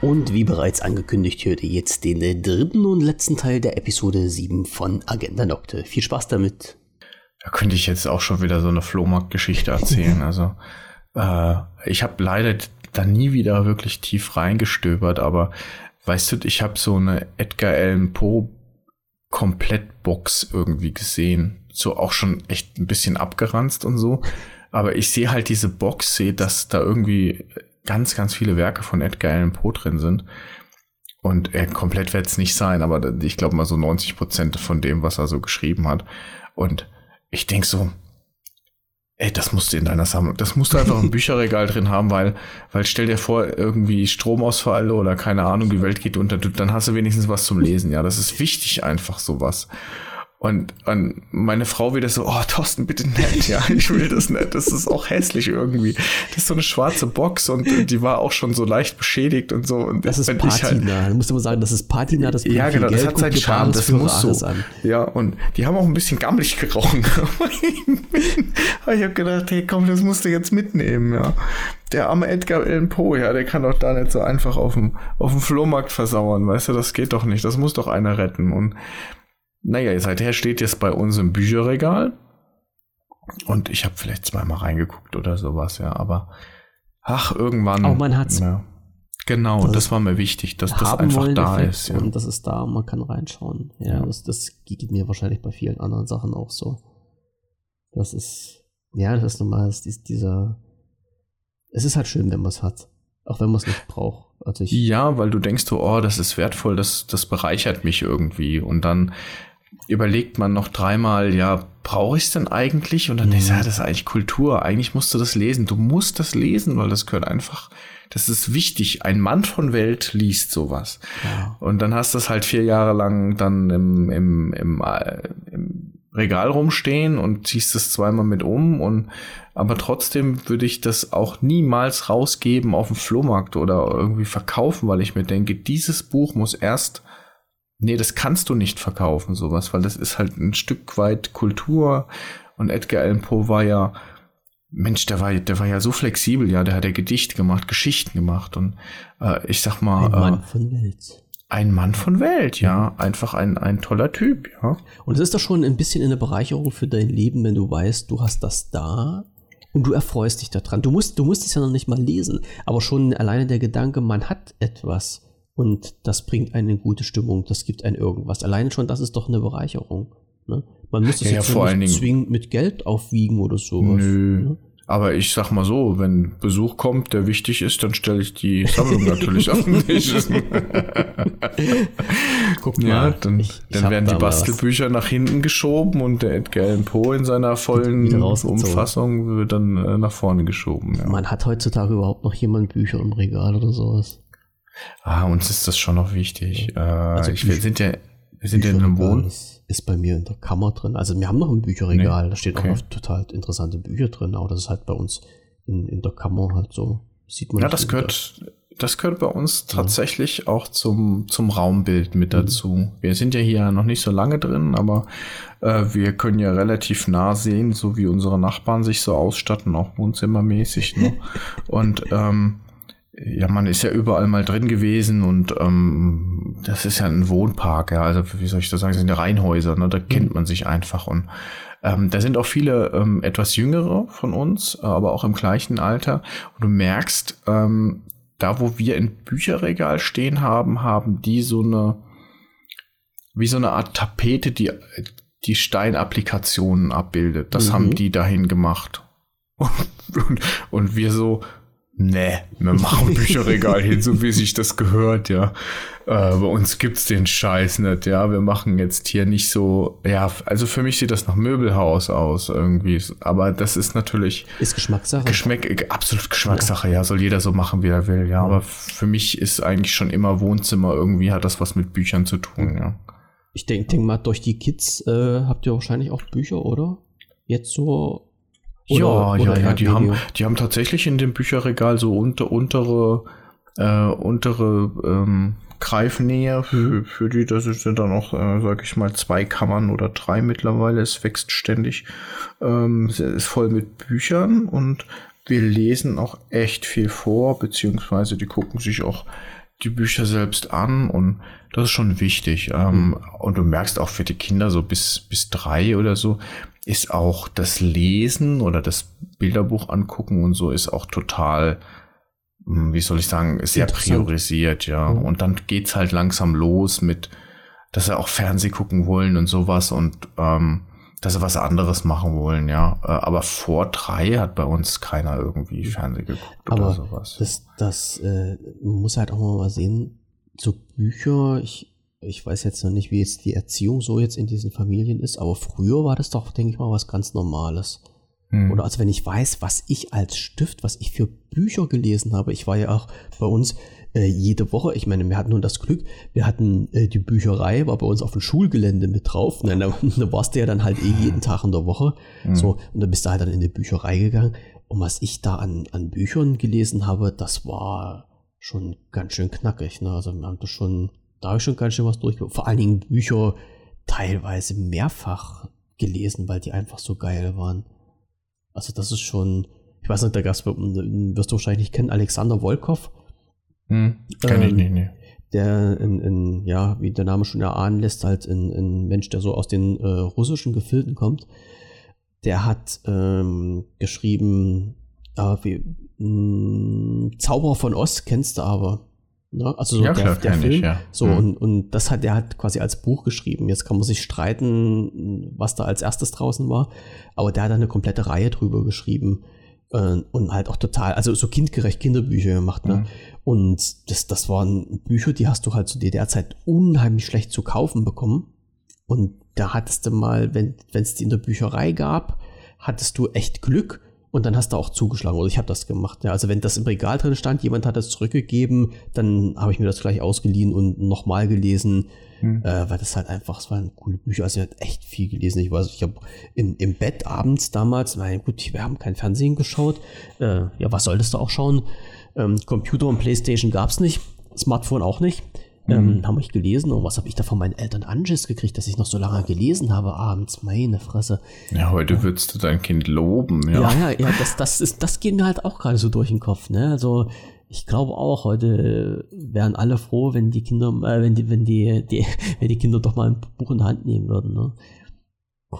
Und wie bereits angekündigt, hört ihr jetzt den dritten und letzten Teil der Episode 7 von Agenda Nocte. Viel Spaß damit. Da könnte ich jetzt auch schon wieder so eine Flohmarkt-Geschichte erzählen. also, äh, ich habe leider da nie wieder wirklich tief reingestöbert, aber weißt du, ich habe so eine Edgar Allan Poe Komplettbox irgendwie gesehen. So auch schon echt ein bisschen abgeranzt und so. Aber ich sehe halt diese Box, sehe, dass da irgendwie ganz, ganz viele Werke von Edgar Allan Poe drin sind. Und äh, komplett wird es nicht sein, aber ich glaube mal so 90 Prozent von dem, was er so geschrieben hat. Und ich denk so, ey, das musst du in deiner Sammlung, das musst du einfach im Bücherregal drin haben, weil, weil stell dir vor, irgendwie Stromausfall oder keine Ahnung, die Welt geht unter, dann hast du wenigstens was zum Lesen. Ja, das ist wichtig einfach sowas. Und, und meine Frau wieder so, oh, Thorsten, bitte nett, ja, ich will das nicht. Das ist auch hässlich irgendwie. Das ist so eine schwarze Box und die war auch schon so leicht beschädigt und so. Und das ist halt Patina. Halt, du musst immer sagen, das ist Patina, das Ja, genau, das hat seinen Charme, das muss so. An. Ja, und die haben auch ein bisschen gammelig gerochen. ich habe gedacht, hey, komm, das musst du jetzt mitnehmen, ja. Der arme Edgar Allan Poe, ja, der kann doch da nicht so einfach auf dem, auf dem Flohmarkt versauern, weißt du, das geht doch nicht. Das muss doch einer retten. Und naja, seither steht jetzt bei uns im Bücherregal. Und ich habe vielleicht zweimal reingeguckt oder sowas, ja, aber ach, irgendwann. Auch man hat's. Ja. Genau, das, das war mir wichtig, dass das einfach da Effekt ist. Ja. Und das ist da, man kann reinschauen. Ja, ja. Das, das geht mir wahrscheinlich bei vielen anderen Sachen auch so. Das ist, ja, das ist normal, das ist dieser, es ist halt schön, wenn man es hat. Auch wenn man es nicht braucht. Also ja, weil du denkst so, oh, das ist wertvoll, das, das bereichert mich irgendwie. Und dann überlegt man noch dreimal, ja, brauche ich es denn eigentlich? Und dann mhm. denkst du, ja, das ist eigentlich Kultur. Eigentlich musst du das lesen. Du musst das lesen, weil das gehört einfach, das ist wichtig. Ein Mann von Welt liest sowas. Ja. Und dann hast du es halt vier Jahre lang dann im, im, im, äh, im Regal rumstehen und ziehst es zweimal mit um und aber trotzdem würde ich das auch niemals rausgeben auf dem Flohmarkt oder irgendwie verkaufen, weil ich mir denke, dieses Buch muss erst Nee, das kannst du nicht verkaufen, sowas, weil das ist halt ein Stück weit Kultur. Und Edgar Allan Poe war ja, Mensch, der war, der war ja so flexibel, ja, der hat ja Gedichte gemacht, Geschichten gemacht und äh, ich sag mal. Ein Mann äh, von Welt. Ein Mann von Welt, ja. Einfach ein, ein toller Typ, ja. Und es ist doch schon ein bisschen eine Bereicherung für dein Leben, wenn du weißt, du hast das da und du erfreust dich daran. Du musst, du musst es ja noch nicht mal lesen, aber schon alleine der Gedanke, man hat etwas und das bringt eine in gute Stimmung, das gibt ein irgendwas. Alleine schon, das ist doch eine Bereicherung. Ne? Man müsste es ja, jetzt ja, nicht zwingend mit Geld aufwiegen oder sowas. Nö. Ne? Aber ich sag mal so, wenn Besuch kommt, der wichtig ist, dann stelle ich die Sammlung natürlich auf den Tisch. Guck mal, ja, dann, ich, ich dann werden die Bastelbücher nach hinten geschoben und der Edgar Allan Poe in seiner vollen Umfassung wird dann äh, nach vorne geschoben. Ja. Man hat heutzutage überhaupt noch jemand Bücher im Regal oder sowas. Ah, uns ist das schon noch wichtig. Äh, also ich, wir sind ja, wir sind ja in einem Wohn. Ist bei mir in der Kammer drin. Also wir haben noch ein Bücherregal, nee. da steht okay. auch total interessante Bücher drin, aber das ist halt bei uns in, in der Kammer halt so. Sieht man ja, das gehört, das gehört bei uns tatsächlich ja. auch zum, zum Raumbild mit mhm. dazu. Mhm. Wir sind ja hier noch nicht so lange drin, aber äh, wir können ja relativ nah sehen, so wie unsere Nachbarn sich so ausstatten, auch wohnzimmermäßig. Ne? Und ähm, ja, man ist ja überall mal drin gewesen und ähm, das ist ja ein Wohnpark, ja, also wie soll ich das sagen, das sind ja Reihenhäuser, ne, da mhm. kennt man sich einfach und ähm, da sind auch viele ähm, etwas jüngere von uns, aber auch im gleichen Alter und du merkst, ähm, da wo wir ein Bücherregal stehen haben, haben die so eine, wie so eine Art Tapete, die die Steinapplikationen abbildet. Das mhm. haben die dahin gemacht. Und, und, und wir so, Nee, wir machen Bücherregal hin, so wie sich das gehört, ja. Äh, bei uns gibt's den Scheiß nicht, ja. Wir machen jetzt hier nicht so, ja, also für mich sieht das nach Möbelhaus aus irgendwie. Aber das ist natürlich. Ist Geschmackssache. Geschmack, absolut Geschmackssache, ja. ja. Soll jeder so machen, wie er will, ja. ja. Aber für mich ist eigentlich schon immer Wohnzimmer irgendwie hat das was mit Büchern zu tun, ja. Ich denke denk mal, durch die Kids äh, habt ihr wahrscheinlich auch Bücher, oder? Jetzt so oder, ja, oder ja, ja, die haben, die haben tatsächlich in dem Bücherregal so unter, untere, äh, untere ähm, Greifnähe für, für die, das sind dann auch, äh, sag ich mal, zwei Kammern oder drei mittlerweile. Es wächst ständig. Ähm, es ist voll mit Büchern und wir lesen auch echt viel vor, beziehungsweise die gucken sich auch die Bücher selbst an und das ist schon wichtig. Ähm, mhm. Und du merkst auch für die Kinder so bis, bis drei oder so, ist auch das Lesen oder das Bilderbuch angucken und so ist auch total, hm, wie soll ich sagen, sehr priorisiert, ja. Mhm. Und dann geht's halt langsam los mit, dass sie auch Fernseh gucken wollen und sowas und ähm, dass sie was anderes machen wollen, ja. Äh, aber vor drei hat bei uns keiner irgendwie Fernsehen geguckt Aber oder sowas. Das, das äh, muss halt auch mal sehen, so Bücher, ich, ich weiß jetzt noch nicht, wie jetzt die Erziehung so jetzt in diesen Familien ist, aber früher war das doch, denke ich mal, was ganz Normales. Hm. Oder also wenn ich weiß, was ich als Stift, was ich für Bücher gelesen habe, ich war ja auch bei uns äh, jede Woche, ich meine, wir hatten nun das Glück, wir hatten äh, die Bücherei, war bei uns auf dem Schulgelände mit drauf. Und da, da warst du ja dann halt eh jeden Tag in der Woche. Mhm. So, und da bist du halt dann in die Bücherei gegangen. Und was ich da an, an Büchern gelesen habe, das war schon ganz schön knackig. Ne? Also wir haben das schon, da habe ich schon ganz schön was durchgeführt. Vor allen Dingen Bücher teilweise mehrfach gelesen, weil die einfach so geil waren. Also das ist schon, ich weiß nicht, da gab es, wirst du wahrscheinlich nicht kennen, Alexander Wolkow. Hm, kenn ich ähm, nicht, nee. Der in, in, ja, wie der Name schon erahnen lässt, halt ein, ein Mensch, der so aus den äh, russischen Gefilden kommt. Der hat ähm, geschrieben, äh, wie, mh, hm, Zauberer von Ost kennst du aber. Ne? Also so ja, der, klar, der Film. Ich, ja. So, mhm. und, und das hat der hat quasi als Buch geschrieben. Jetzt kann man sich streiten, was da als erstes draußen war. Aber der hat eine komplette Reihe drüber geschrieben. Äh, und halt auch total, also so kindgerecht Kinderbücher gemacht. Ne? Mhm. Und das, das waren Bücher, die hast du halt zu DDR-Zeit unheimlich schlecht zu kaufen bekommen. Und da hattest du mal, wenn es die in der Bücherei gab, hattest du echt Glück und dann hast du auch zugeschlagen. Oder ich habe das gemacht. Ja. Also wenn das im Regal drin stand, jemand hat das zurückgegeben, dann habe ich mir das gleich ausgeliehen und nochmal gelesen. Hm. Äh, weil das halt einfach, es waren coole Bücher. Also ich habe echt viel gelesen. Ich weiß, ich habe im, im Bett abends damals, na gut, wir haben kein Fernsehen geschaut. Äh, ja, was solltest du auch schauen? Ähm, Computer und Playstation gab es nicht. Smartphone auch nicht. Ähm, mhm. haben euch gelesen und was habe ich da von meinen Eltern Anschiss gekriegt, dass ich noch so lange gelesen habe abends, meine Fresse. Ja, heute ja. würdest du dein Kind loben, ja. Ja, ja, ja, das, das ist, das geht mir halt auch gerade so durch den Kopf, ne? Also, ich glaube auch, heute wären alle froh, wenn die Kinder, äh, wenn die, wenn die, die, wenn die Kinder doch mal ein Buch in der Hand nehmen würden, ne?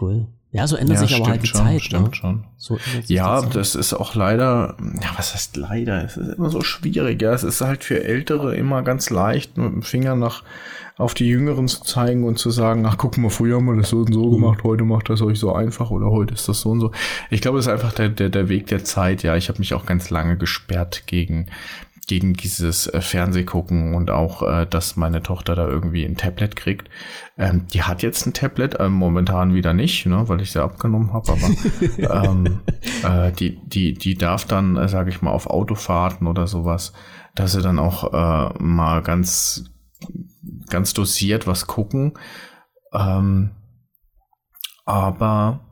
Cool. Ja, so ändert ja, sich aber halt die schon, Zeit. Stimmt ne? schon. So ja, das ist auch leider, ja, was heißt leider? Es ist immer so schwierig. Ja, es ist halt für Ältere immer ganz leicht, mit dem Finger nach auf die Jüngeren zu zeigen und zu sagen, ach guck mal, früher haben wir das so und so mhm. gemacht, heute macht das euch so einfach oder heute ist das so und so. Ich glaube, es ist einfach der, der, der Weg der Zeit. Ja, ich habe mich auch ganz lange gesperrt gegen gegen dieses äh, Fernsehgucken und auch, äh, dass meine Tochter da irgendwie ein Tablet kriegt. Ähm, die hat jetzt ein Tablet, äh, momentan wieder nicht, ne, weil ich sie abgenommen habe, aber ähm, äh, die, die, die darf dann, äh, sage ich mal, auf Autofahrten oder sowas, dass sie dann auch äh, mal ganz, ganz dosiert was gucken. Ähm, aber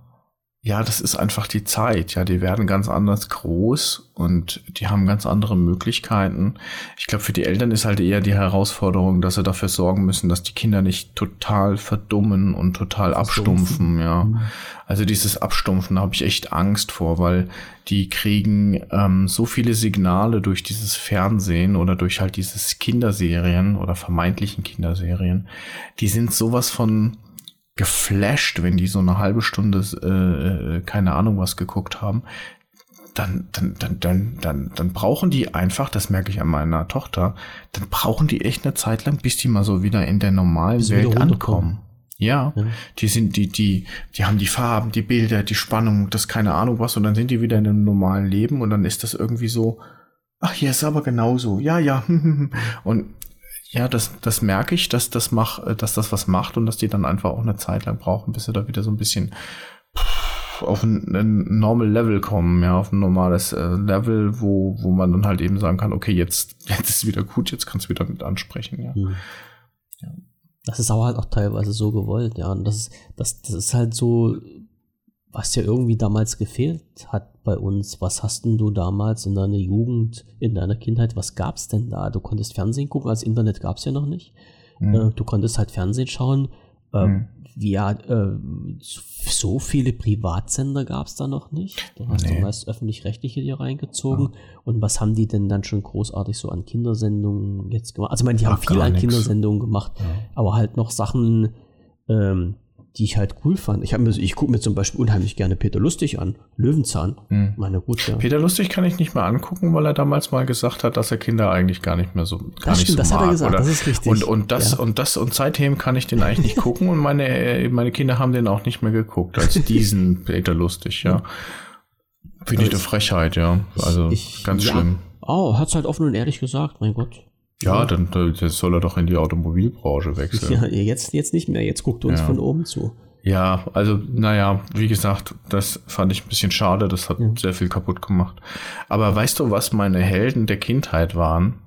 ja, das ist einfach die Zeit. Ja, die werden ganz anders groß und die haben ganz andere Möglichkeiten. Ich glaube, für die Eltern ist halt eher die Herausforderung, dass sie dafür sorgen müssen, dass die Kinder nicht total verdummen und total abstumpfen. Ja, mhm. also dieses Abstumpfen habe ich echt Angst vor, weil die kriegen ähm, so viele Signale durch dieses Fernsehen oder durch halt dieses Kinderserien oder vermeintlichen Kinderserien. Die sind sowas von geflasht, wenn die so eine halbe Stunde, äh, keine Ahnung was geguckt haben. Dann, dann, dann, dann, dann, dann brauchen die einfach, das merke ich an meiner Tochter, dann brauchen die echt eine Zeit lang, bis die mal so wieder in der normalen bis Welt ankommen. Ja, ja, die sind, die, die, die haben die Farben, die Bilder, die Spannung, das keine Ahnung was, und dann sind die wieder in einem normalen Leben und dann ist das irgendwie so, ach, hier ist aber genauso, ja, ja, und ja, das, das merke ich, dass das mach, äh, dass das was macht und dass die dann einfach auch eine Zeit lang brauchen, bis sie da wieder so ein bisschen auf ein, ein normal Level kommen, ja, auf ein normales äh, Level, wo, wo man dann halt eben sagen kann, okay, jetzt, jetzt ist wieder gut, jetzt kannst du wieder mit ansprechen, ja. Mhm. ja. Das ist aber halt auch teilweise so gewollt, ja. Und das ist, das, das ist halt so, was ja irgendwie damals gefehlt hat bei uns. Was hast denn du damals in deiner Jugend, in deiner Kindheit, was gab's denn da? Du konntest Fernsehen gucken, als Internet gab's ja noch nicht. Mhm. Äh, du konntest halt Fernsehen schauen. Ähm, hm. Ja, äh, so viele Privatsender gab es da noch nicht. Da hast nee. du meist öffentlich-rechtliche hier reingezogen. Ja. Und was haben die denn dann schon großartig so an Kindersendungen jetzt gemacht? Also ich meine, die Ach, haben viel an nix. Kindersendungen gemacht, ja. aber halt noch Sachen, ähm, die ich halt cool fand. Ich, ich gucke mir zum Beispiel unheimlich gerne Peter Lustig an. Löwenzahn. Hm. Meine gut, ja. Peter Lustig kann ich nicht mehr angucken, weil er damals mal gesagt hat, dass er Kinder eigentlich gar nicht mehr so gar das nicht stimmt, so das mag, hat er gesagt, oder? das ist richtig. Und, und das ja. und das und seitdem kann ich den eigentlich nicht gucken und meine meine Kinder haben den auch nicht mehr geguckt als diesen Peter Lustig, ja. Finde ich eine Frechheit, ja. Also ich, ganz ja. schlimm. Oh, hat's halt offen und ehrlich gesagt, mein Gott. Ja, dann, dann soll er doch in die Automobilbranche wechseln. Ja, jetzt, jetzt nicht mehr. Jetzt guckt er uns ja. von oben zu. Ja, also, naja, wie gesagt, das fand ich ein bisschen schade. Das hat ja. sehr viel kaputt gemacht. Aber weißt du, was meine Helden der Kindheit waren?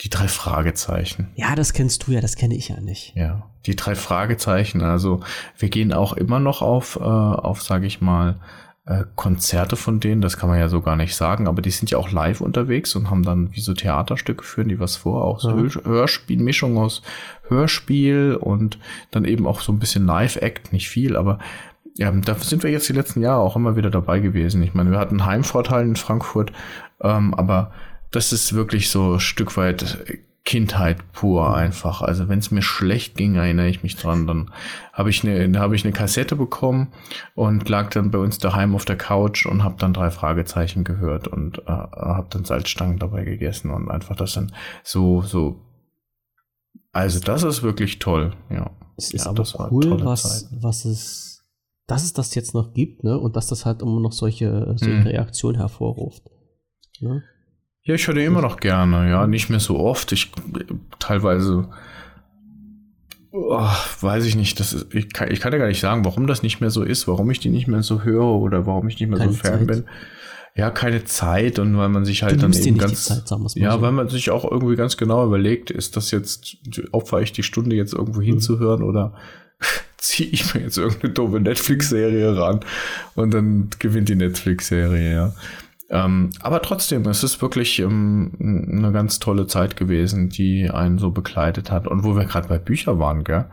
Die drei Fragezeichen. Ja, das kennst du ja, das kenne ich ja nicht. Ja, die drei Fragezeichen. Also, wir gehen auch immer noch auf, äh, auf, sage ich mal, äh, Konzerte von denen, das kann man ja so gar nicht sagen, aber die sind ja auch live unterwegs und haben dann wie so Theaterstücke führen die was vor, auch so ja. Hörspiel, Mischung aus Hörspiel und dann eben auch so ein bisschen Live-Act, nicht viel, aber ja, da sind wir jetzt die letzten Jahre auch immer wieder dabei gewesen. Ich meine, wir hatten Heimvorteil in Frankfurt, ähm, aber das ist wirklich so ein Stück weit Kindheit pur einfach. Also wenn es mir schlecht ging, erinnere ich mich dran. Dann habe ich eine habe ich eine Kassette bekommen und lag dann bei uns daheim auf der Couch und habe dann drei Fragezeichen gehört und äh, habe dann Salzstangen dabei gegessen und einfach das dann so so. Also das ist wirklich toll. Ja. Es ist ja, aber cool, was was es dass es das jetzt noch gibt, ne? Und dass das halt immer noch solche, solche hm. Reaktionen hervorruft. Ne? Ja, ich höre den immer noch gerne, ja, nicht mehr so oft. Ich teilweise oh, weiß ich nicht, das ist, ich, kann, ich kann ja gar nicht sagen, warum das nicht mehr so ist, warum ich die nicht mehr so höre oder warum ich nicht mehr keine so fern bin. Ja, keine Zeit und weil man sich halt dann eben ganz, Zeit, ja, so. weil man sich auch irgendwie ganz genau überlegt, ist das jetzt, opfer ich die Stunde jetzt irgendwo mhm. hinzuhören oder ziehe ich mir jetzt irgendeine doofe Netflix-Serie ran und dann gewinnt die Netflix-Serie, ja. Ähm, aber trotzdem, es ist wirklich ähm, eine ganz tolle Zeit gewesen, die einen so begleitet hat. Und wo wir gerade bei Büchern waren, gell?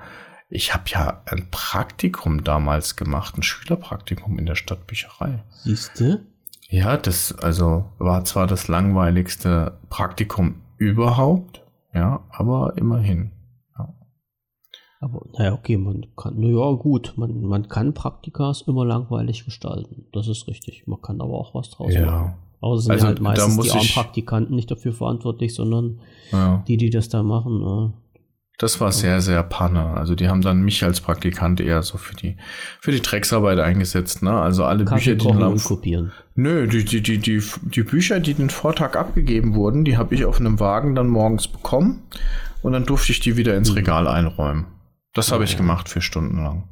Ich habe ja ein Praktikum damals gemacht, ein Schülerpraktikum in der Stadtbücherei. Siehste? Ja, das also war zwar das langweiligste Praktikum überhaupt, ja, aber immerhin. Aber naja, okay, man kann, naja, gut, man, man kann Praktikas immer langweilig gestalten. Das ist richtig. Man kann aber auch was draus ja. machen. Aber sind also, halt meistens die armen Praktikanten nicht dafür verantwortlich, sondern ja. die, die das da machen. Ja. Das war sehr, sehr Panne. Also die haben dann mich als Praktikant eher so für die für die Drecksarbeit eingesetzt. Ne? Also alle Kaffee Bücher, die dann kopieren. Nö, die, die, die, die, die Bücher, die den Vortag abgegeben wurden, die habe ich auf einem Wagen dann morgens bekommen und dann durfte ich die wieder ins hm. Regal einräumen. Das habe ich gemacht vier Stunden lang.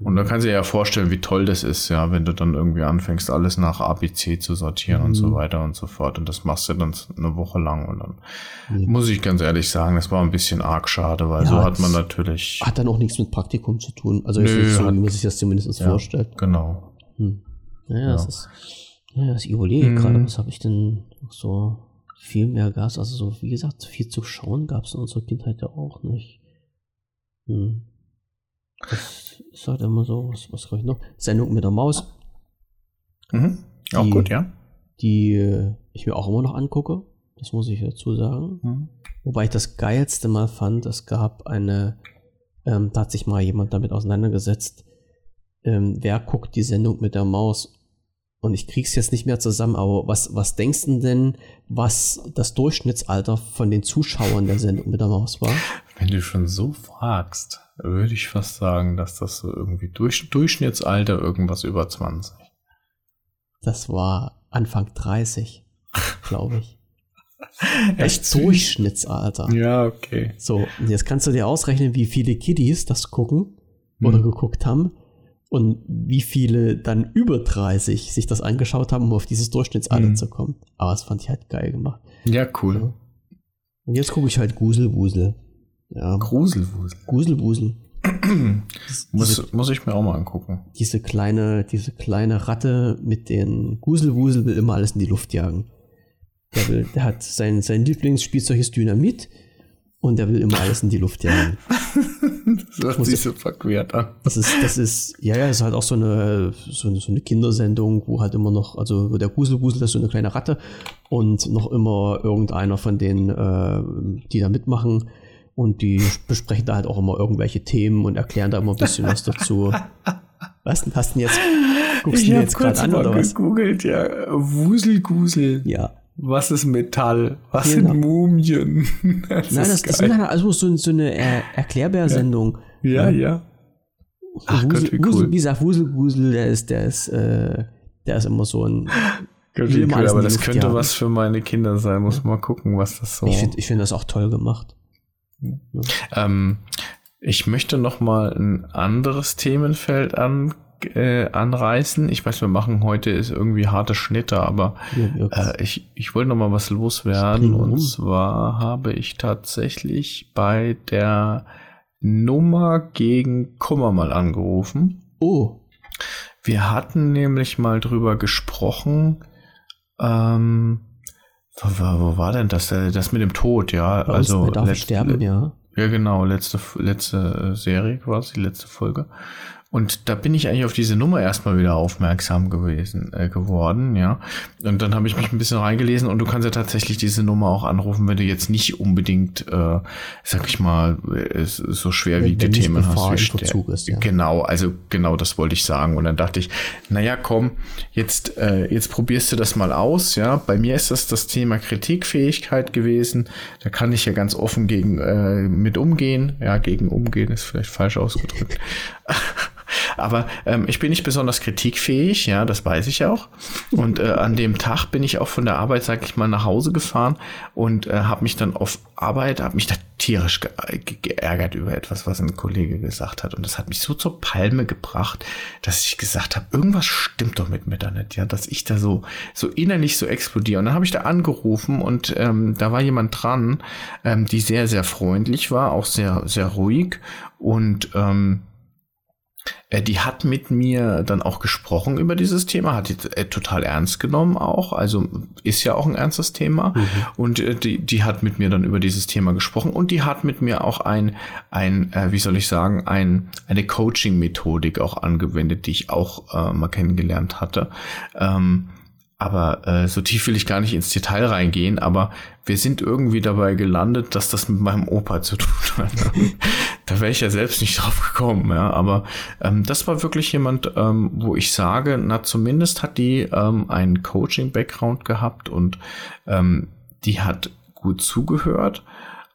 Und da kannst du dir ja vorstellen, wie toll das ist, ja, wenn du dann irgendwie anfängst, alles nach ABC zu sortieren mhm. und so mhm. weiter und so fort. Und das machst du dann eine Woche lang. Und dann mhm. muss ich ganz ehrlich sagen, das war ein bisschen arg schade, weil ja, so hat man natürlich. Hat dann auch nichts mit Praktikum zu tun. Also Nö, so, wie man sich das zumindest ja, vorstellt. Genau. Hm. Naja, ja. das ist. Naja, ich überlege mhm. gerade, was habe ich denn so viel mehr Gas? Also so, wie gesagt, viel zu schauen gab es in unserer Kindheit ja auch nicht. Hm. Das ist halt immer so, was, was kann ich noch? Sendung mit der Maus. Mhm. Auch die, gut, ja. Die äh, ich mir auch immer noch angucke. Das muss ich dazu sagen. Mhm. Wobei ich das geilste mal fand, es gab eine, ähm, da hat sich mal jemand damit auseinandergesetzt, ähm, wer guckt die Sendung mit der Maus? Und ich krieg's jetzt nicht mehr zusammen, aber was, was denkst du denn, was das Durchschnittsalter von den Zuschauern der Sendung mit der Maus war? Wenn du schon so fragst würde ich fast sagen, dass das so irgendwie durch, Durchschnittsalter irgendwas über 20. Das war Anfang 30, glaube ich. Das Durchschnittsalter. Ja, okay. So, und jetzt kannst du dir ausrechnen, wie viele Kiddies das gucken oder hm. geguckt haben und wie viele dann über 30 sich das angeschaut haben, um auf dieses Durchschnittsalter hm. zu kommen. Aber das fand ich halt geil gemacht. Ja, cool. Ja. Und jetzt gucke ich halt Guselwusel. Ja. Gruselwusel. Gruselwusel. muss, diese, muss ich mir auch mal angucken. Diese kleine, diese kleine Ratte mit den Guselwusel will immer alles in die Luft jagen. Der, will, der hat sein, sein Lieblingsspielzeug ist Dynamit Und der will immer alles in die Luft jagen. das hört sich so verquert an. Das ist, das ist, ja, ja, ist halt auch so eine, so eine, so eine Kindersendung, wo halt immer noch, also der Guselgusel ist so eine kleine Ratte und noch immer irgendeiner von denen, äh, die da mitmachen. Und die besprechen da halt auch immer irgendwelche Themen und erklären da immer ein bisschen was dazu. Was hast du denn jetzt? Guckst du jetzt gerade an oder was? gegoogelt, ja. Wuselgusel. Ja. Was ist Metall? Was genau. sind Mumien? Das Nein, das, das ist also so, so eine er Erklärbär-Sendung. Ja, ja. ja. Ach Wusel, Gott, wie cool. Wusel, wie gesagt, Wuselgusel, der ist, der ist, äh, der ist immer so ein. Gott, cool, aber das könnte jagen. was für meine Kinder sein. Muss mal gucken, was das so. Ich finde ich find das auch toll gemacht. Ähm, ich möchte noch mal ein anderes Themenfeld an, äh, anreißen. Ich weiß, wir machen heute ist irgendwie harte Schnitte, aber äh, ich, ich wollte noch mal was loswerden. Und zwar habe ich tatsächlich bei der Nummer gegen Kummer mal angerufen. Oh. Wir hatten nämlich mal drüber gesprochen. Ähm, wo, wo war denn das? Äh, das mit dem Tod, ja. Bei also darf sterben, ja. Ja, genau, letzte, letzte äh, Serie quasi, letzte Folge. Und da bin ich eigentlich auf diese Nummer erstmal wieder aufmerksam gewesen, äh, geworden, ja. Und dann habe ich mich ein bisschen reingelesen und du kannst ja tatsächlich diese Nummer auch anrufen, wenn du jetzt nicht unbedingt, äh, sag ich mal, es so schwerwiegende Themen hast. Wie ist, ja. Genau, also genau das wollte ich sagen. Und dann dachte ich, naja, komm, jetzt, äh, jetzt probierst du das mal aus, ja. Bei mir ist das das Thema Kritikfähigkeit gewesen. Da kann ich ja ganz offen gegen äh, mit umgehen. Ja, gegen umgehen ist vielleicht falsch ausgedrückt. Aber ähm, ich bin nicht besonders kritikfähig, ja, das weiß ich auch. Und äh, an dem Tag bin ich auch von der Arbeit, sag ich mal, nach Hause gefahren und äh, habe mich dann auf Arbeit, habe mich da tierisch ge ge geärgert über etwas, was ein Kollege gesagt hat. Und das hat mich so zur Palme gebracht, dass ich gesagt habe, irgendwas stimmt doch mit mir da nicht, ja, dass ich da so, so innerlich so explodiere. Und dann habe ich da angerufen und ähm, da war jemand dran, ähm, die sehr, sehr freundlich war, auch sehr, sehr ruhig und ähm, äh, die hat mit mir dann auch gesprochen über dieses Thema, hat die äh, total ernst genommen auch, also ist ja auch ein ernstes Thema mhm. und äh, die, die hat mit mir dann über dieses Thema gesprochen und die hat mit mir auch ein, ein äh, wie soll ich sagen, ein, eine Coaching-Methodik auch angewendet, die ich auch äh, mal kennengelernt hatte. Ähm, aber äh, so tief will ich gar nicht ins Detail reingehen, aber wir sind irgendwie dabei gelandet, dass das mit meinem Opa zu tun hat. da wäre ich ja selbst nicht drauf gekommen, ja. Aber ähm, das war wirklich jemand, ähm, wo ich sage, na zumindest hat die ähm, einen Coaching-Background gehabt und ähm, die hat gut zugehört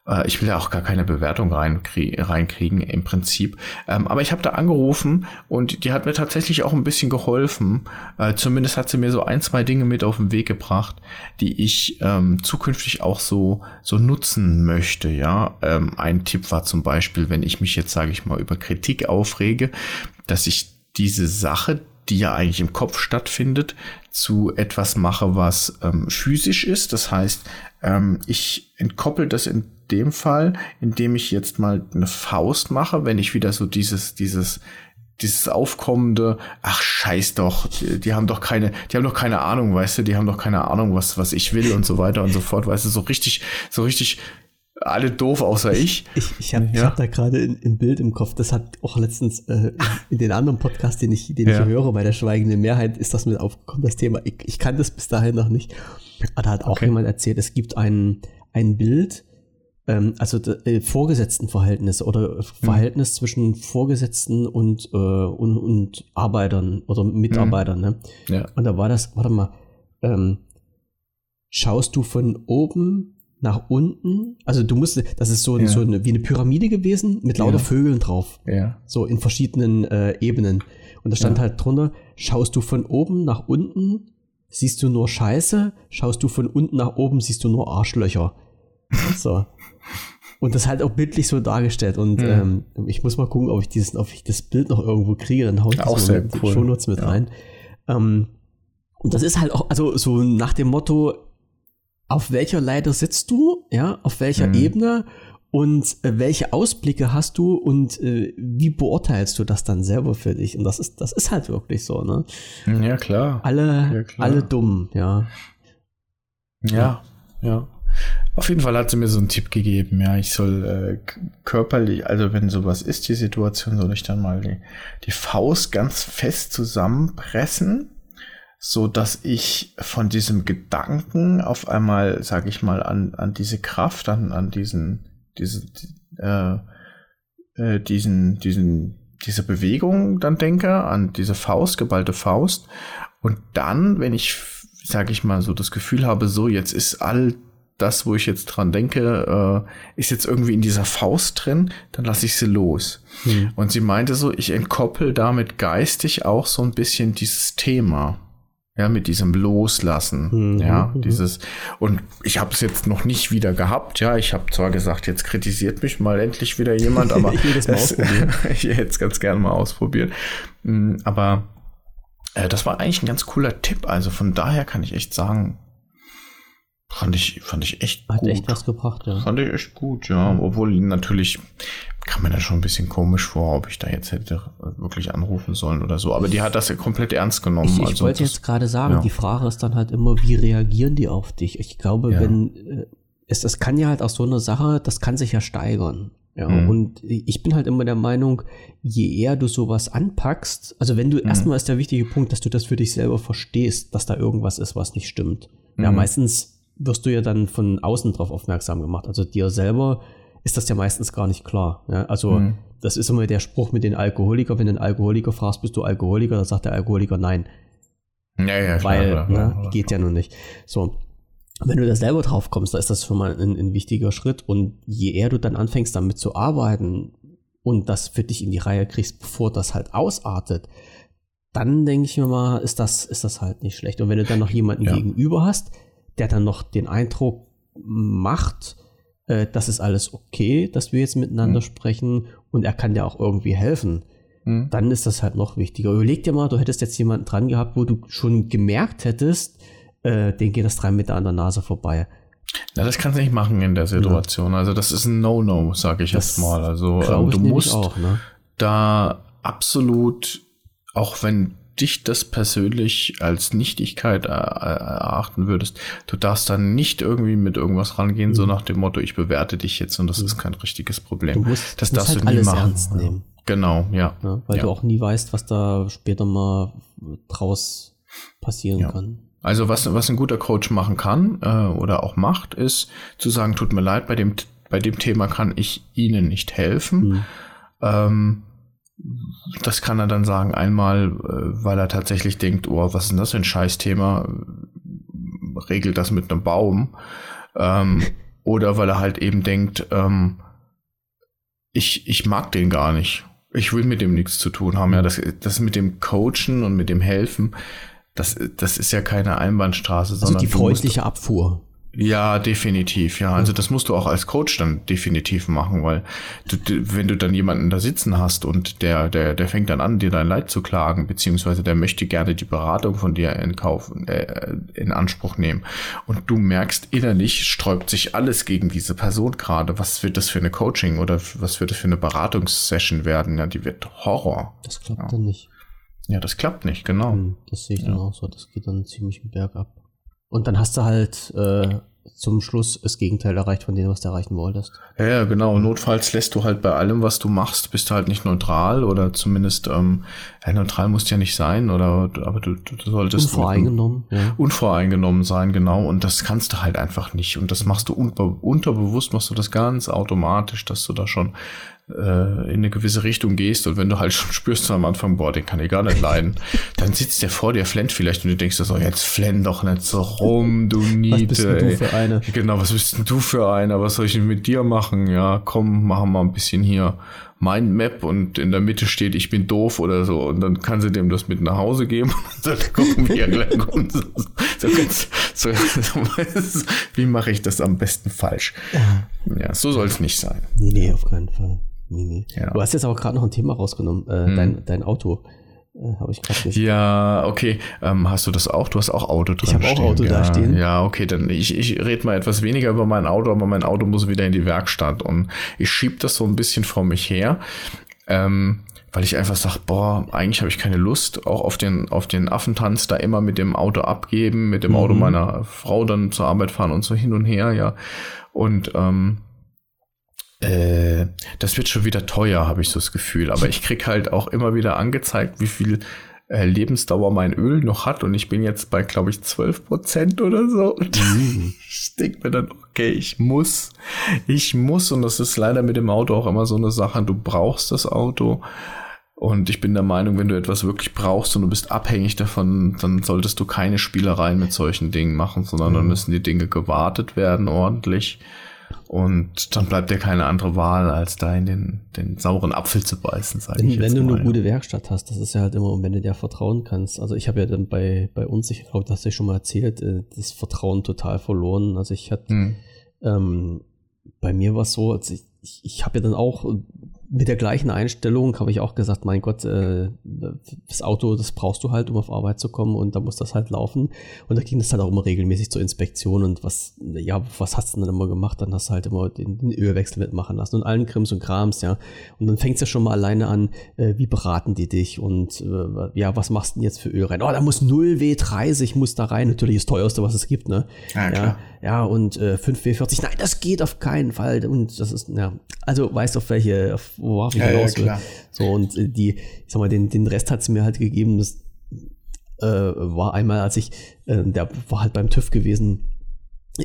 äh, ich will ja auch gar keine Bewertung reinkriegen im Prinzip. Ähm, aber ich habe da angerufen und die hat mir tatsächlich auch ein bisschen geholfen. Äh, zumindest hat sie mir so ein, zwei Dinge mit auf den Weg gebracht, die ich ähm, zukünftig auch so, so nutzen möchte. Ja, ähm, ein Tipp war zum Beispiel, wenn ich mich jetzt, sage ich mal, über Kritik aufrege, dass ich diese Sache, die ja eigentlich im Kopf stattfindet, zu etwas mache, was ähm, physisch ist. Das heißt, ähm, ich entkoppel das in dem Fall, indem ich jetzt mal eine Faust mache, wenn ich wieder so dieses, dieses, dieses aufkommende, ach scheiß doch, die, die, haben doch keine, die haben doch keine Ahnung, weißt du, die haben doch keine Ahnung, was, was ich will und so weiter und so fort, weißt du, so richtig, so richtig alle doof außer ich. Ich, ich habe ja. hab da gerade ein, Bild im Kopf, das hat auch letztens äh, in den anderen Podcast, den ich, den ja. ich höre, bei der schweigenden Mehrheit ist das mit aufgekommen, das Thema. Ich, ich kann das bis dahin noch nicht. Aber da hat auch okay. jemand erzählt, es gibt ein, ein Bild, ähm, also äh, Vorgesetztenverhältnisse oder mhm. Verhältnis mhm. zwischen Vorgesetzten und, äh, und, und Arbeitern oder Mitarbeitern. Mhm. Ne? Ja. Und da war das, warte mal, ähm, schaust du von oben nach unten, also du musst, das ist so, ja. so eine, wie eine Pyramide gewesen mit lauter ja. Vögeln drauf. Ja. So in verschiedenen äh, Ebenen. Und da stand halt drunter, schaust du von oben nach unten, siehst du nur Scheiße, schaust du von unten nach oben, siehst du nur Arschlöcher. So. Und das halt auch bildlich so dargestellt. Und mhm. ähm, ich muss mal gucken, ob ich, dieses, ob ich das Bild noch irgendwo kriege. Dann haue ich das auch in cool. Shownotes mit ja. rein. Ähm, und das ist halt auch, also so nach dem Motto, auf welcher Leiter sitzt du, ja, auf welcher mhm. Ebene und äh, welche Ausblicke hast du und äh, wie beurteilst du das dann selber für dich? Und das ist, das ist halt wirklich so, ne? Ja, klar. Alle, ja, klar. alle dumm, ja. Ja, ja. Auf jeden Fall hat sie mir so einen Tipp gegeben, ja, ich soll äh, körperlich, also wenn sowas ist, die Situation, soll ich dann mal die, die Faust ganz fest zusammenpressen, so dass ich von diesem Gedanken auf einmal, sag ich mal, an, an diese Kraft, an, an diesen, diese, äh, äh, diesen, diesen, diese Bewegung dann denke, an diese Faust, geballte Faust. Und dann, wenn ich, sag ich mal, so das Gefühl habe, so jetzt ist all das, wo ich jetzt dran denke, äh, ist jetzt irgendwie in dieser Faust drin, dann lasse ich sie los. Hm. Und sie meinte so, ich entkoppel damit geistig auch so ein bisschen dieses Thema. Ja, mit diesem Loslassen. Mhm, ja, mhm. dieses. Und ich habe es jetzt noch nicht wieder gehabt. Ja, ich habe zwar gesagt, jetzt kritisiert mich mal endlich wieder jemand, aber ich, hätte es ganz gerne mal ausprobiert. Hm, aber äh, das war eigentlich ein ganz cooler Tipp. Also von daher kann ich echt sagen, Fand ich, fand ich echt Hat gut. echt was gebracht, ja. Fand ich echt gut, ja. Mhm. Obwohl natürlich kam mir da schon ein bisschen komisch vor, ob ich da jetzt hätte wirklich anrufen sollen oder so. Aber die hat das ja komplett ernst genommen. Ich, ich also wollte jetzt gerade sagen, ja. die Frage ist dann halt immer, wie reagieren die auf dich? Ich glaube, ja. wenn äh, es, es kann ja halt auch so eine Sache, das kann sich ja steigern. Ja, mhm. und ich bin halt immer der Meinung, je eher du sowas anpackst, also wenn du, mhm. erstmal ist der wichtige Punkt, dass du das für dich selber verstehst, dass da irgendwas ist, was nicht stimmt. Ja, mhm. meistens wirst du ja dann von außen drauf aufmerksam gemacht. Also dir selber ist das ja meistens gar nicht klar. Ja? Also mhm. das ist immer der Spruch mit den Alkoholikern. Wenn du einen Alkoholiker fragst, bist du Alkoholiker, dann sagt der Alkoholiker nein. Ja, ja, Weil, klar, klar, ne, geht ja nun nicht. So. Wenn du da selber drauf kommst, da ist das schon mal ein, ein wichtiger Schritt. Und je eher du dann anfängst, damit zu arbeiten und das für dich in die Reihe kriegst, bevor das halt ausartet, dann denke ich mir mal, ist das, ist das halt nicht schlecht. Und wenn du dann noch jemanden ja. gegenüber hast, der dann noch den Eindruck macht, äh, das ist alles okay, dass wir jetzt miteinander mhm. sprechen und er kann dir auch irgendwie helfen, mhm. dann ist das halt noch wichtiger. Überleg dir mal, du hättest jetzt jemanden dran gehabt, wo du schon gemerkt hättest, äh, den geht das drei Meter an der Nase vorbei. Na, das kannst du nicht machen in der Situation. Ja. Also das ist ein No-No, sage ich das jetzt mal. Also ähm, du musst auch, ne? da absolut, auch wenn dich das persönlich als Nichtigkeit erachten würdest, du darfst dann nicht irgendwie mit irgendwas rangehen, mhm. so nach dem Motto, ich bewerte dich jetzt und das mhm. ist kein richtiges Problem. Du musst, das darfst halt du nie machen. Ernst nehmen. Genau, ja. ja weil ja. du auch nie weißt, was da später mal draus passieren ja. kann. Also was, was ein guter Coach machen kann äh, oder auch macht, ist zu sagen, tut mir leid, bei dem, bei dem Thema kann ich Ihnen nicht helfen. Mhm. Ähm, das kann er dann sagen, einmal, äh, weil er tatsächlich denkt, oh, was ist denn das für ein Scheißthema? Regelt das mit einem Baum. Ähm, oder weil er halt eben denkt, ähm, ich, ich mag den gar nicht. Ich will mit dem nichts zu tun haben. Ja, das, das mit dem Coachen und mit dem Helfen, das, das ist ja keine Einbahnstraße, also sondern. Die freundliche Abfuhr. Ja, definitiv, ja. Also das musst du auch als Coach dann definitiv machen, weil du, wenn du dann jemanden da sitzen hast und der, der, der fängt dann an, dir dein Leid zu klagen, beziehungsweise der möchte gerne die Beratung von dir in Kauf, äh, in Anspruch nehmen. Und du merkst innerlich, sträubt sich alles gegen diese Person gerade. Was wird das für eine Coaching oder was wird das für eine Beratungssession werden? Ja, die wird Horror. Das klappt ja. dann nicht. Ja, das klappt nicht, genau. Hm, das sehe ich dann auch so. Das geht dann ziemlich bergab. Und dann hast du halt äh, zum Schluss das Gegenteil erreicht von dem, was du erreichen wolltest. Ja, ja, genau. Notfalls lässt du halt bei allem, was du machst, bist du halt nicht neutral oder zumindest ähm, ja, neutral musst ja nicht sein, oder aber du, du solltest unvoreingenommen, mit, ja. unvoreingenommen sein, genau. Und das kannst du halt einfach nicht. Und das machst du unbe unterbewusst, machst du das ganz automatisch, dass du da schon äh, in eine gewisse Richtung gehst und wenn du halt schon spürst am Anfang, boah, den kann ich gar nicht leiden, dann sitzt der vor dir, flennt vielleicht und du denkst so, jetzt flenn doch nicht so rum, du Niete. Was bist denn du für eine? Genau, was bist denn du für einer? Was soll ich denn mit dir machen? Ja, komm, machen wir ein bisschen hier Mindmap und in der Mitte steht, ich bin doof oder so und dann kann sie dem das mit nach Hause geben und dann gucken wir gleich und so, so, so, so, wie mache ich das am besten falsch? Ja, so soll es nicht sein. Nee, nee, auf keinen Fall. Nee, nee. Ja. Du hast jetzt aber gerade noch ein Thema rausgenommen, äh, hm. dein, dein Auto. Äh, habe ich gerade nicht. Ja, okay. Ähm, hast du das auch? Du hast auch Auto drin Ich habe auch Auto ja, da stehen. Ja, okay, dann ich, ich rede mal etwas weniger über mein Auto, aber mein Auto muss wieder in die Werkstatt und ich schieb das so ein bisschen vor mich her. Ähm, weil ich einfach sage, boah, eigentlich habe ich keine Lust, auch auf den, auf den Affentanz da immer mit dem Auto abgeben, mit dem Auto mhm. meiner Frau dann zur Arbeit fahren und so hin und her, ja. Und ähm, äh, das wird schon wieder teuer, habe ich so das Gefühl. Aber ich krieg halt auch immer wieder angezeigt, wie viel äh, Lebensdauer mein Öl noch hat. Und ich bin jetzt bei, glaube ich, 12 Prozent oder so. Und mhm. ich denke mir dann, okay, ich muss, ich muss. Und das ist leider mit dem Auto auch immer so eine Sache. Du brauchst das Auto. Und ich bin der Meinung, wenn du etwas wirklich brauchst und du bist abhängig davon, dann solltest du keine Spielereien mit solchen Dingen machen, sondern mhm. dann müssen die Dinge gewartet werden ordentlich. Und dann bleibt dir keine andere Wahl, als da in den, den sauren Apfel zu beißen, sage ich Wenn du mal. eine gute Werkstatt hast, das ist ja halt immer, wenn du dir vertrauen kannst. Also ich habe ja dann bei, bei uns, ich glaube, das hast du schon mal erzählt, äh, das Vertrauen total verloren. Also ich hatte, hm. ähm, bei mir war es so, also ich, ich, ich habe ja dann auch mit der gleichen Einstellung habe ich auch gesagt, mein Gott, äh, das Auto, das brauchst du halt, um auf Arbeit zu kommen und da muss das halt laufen. Und da ging das halt auch immer regelmäßig zur Inspektion und was, ja, was hast du denn dann immer gemacht? Dann hast du halt immer den, den Ölwechsel mitmachen lassen und allen Krims und Krams, ja. Und dann fängt es ja schon mal alleine an, äh, wie beraten die dich und äh, ja, was machst du denn jetzt für Öl rein? Oh, da muss 0 W30 muss da rein, natürlich das teuerste, was es gibt, ne? Ja, klar. ja ja, und äh, 5W40, nein, das geht auf keinen Fall. Und das ist, ja, also weißt du, auf welche, auf, worauf ich ja, hinaus will. Ja, so, und äh, die, ich sag mal, den, den Rest hat sie mir halt gegeben. Das äh, war einmal, als ich, äh, der war halt beim TÜV gewesen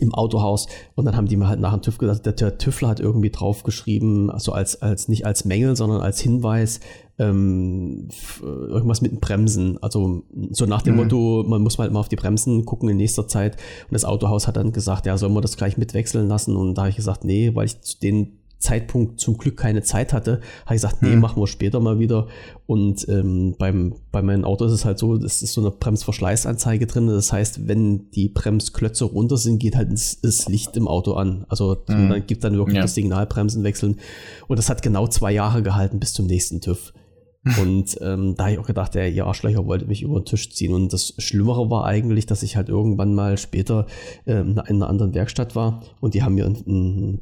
im Autohaus und dann haben die mir halt nach dem TÜV gesagt, der, der TÜVler hat irgendwie draufgeschrieben, also als, als nicht als Mängel, sondern als Hinweis, ähm, irgendwas mit den Bremsen. Also so nach dem mhm. Motto, man muss halt mal auf die Bremsen gucken in nächster Zeit. Und das Autohaus hat dann gesagt, ja, sollen wir das gleich mitwechseln lassen? Und da habe ich gesagt, nee, weil ich zu den Zeitpunkt zum Glück keine Zeit hatte, habe ich gesagt, nee, hm. machen wir später mal wieder. Und ähm, beim, bei meinem Auto ist es halt so, es ist so eine Bremsverschleißanzeige drin. Das heißt, wenn die Bremsklötze runter sind, geht halt das, Licht im Auto an. Also hm. dann gibt dann wirklich ja. das Signalbremsen wechseln. Und das hat genau zwei Jahre gehalten bis zum nächsten TÜV. Und ähm, da habe ich auch gedacht, der ihr Arschlöcher wollte mich über den Tisch ziehen. Und das Schlimmere war eigentlich, dass ich halt irgendwann mal später ähm, in einer anderen Werkstatt war und die haben mir einen, einen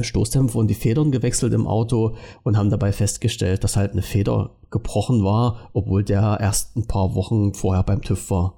Stoßdämpfer und die Federn gewechselt im Auto und haben dabei festgestellt, dass halt eine Feder gebrochen war, obwohl der erst ein paar Wochen vorher beim TÜV war.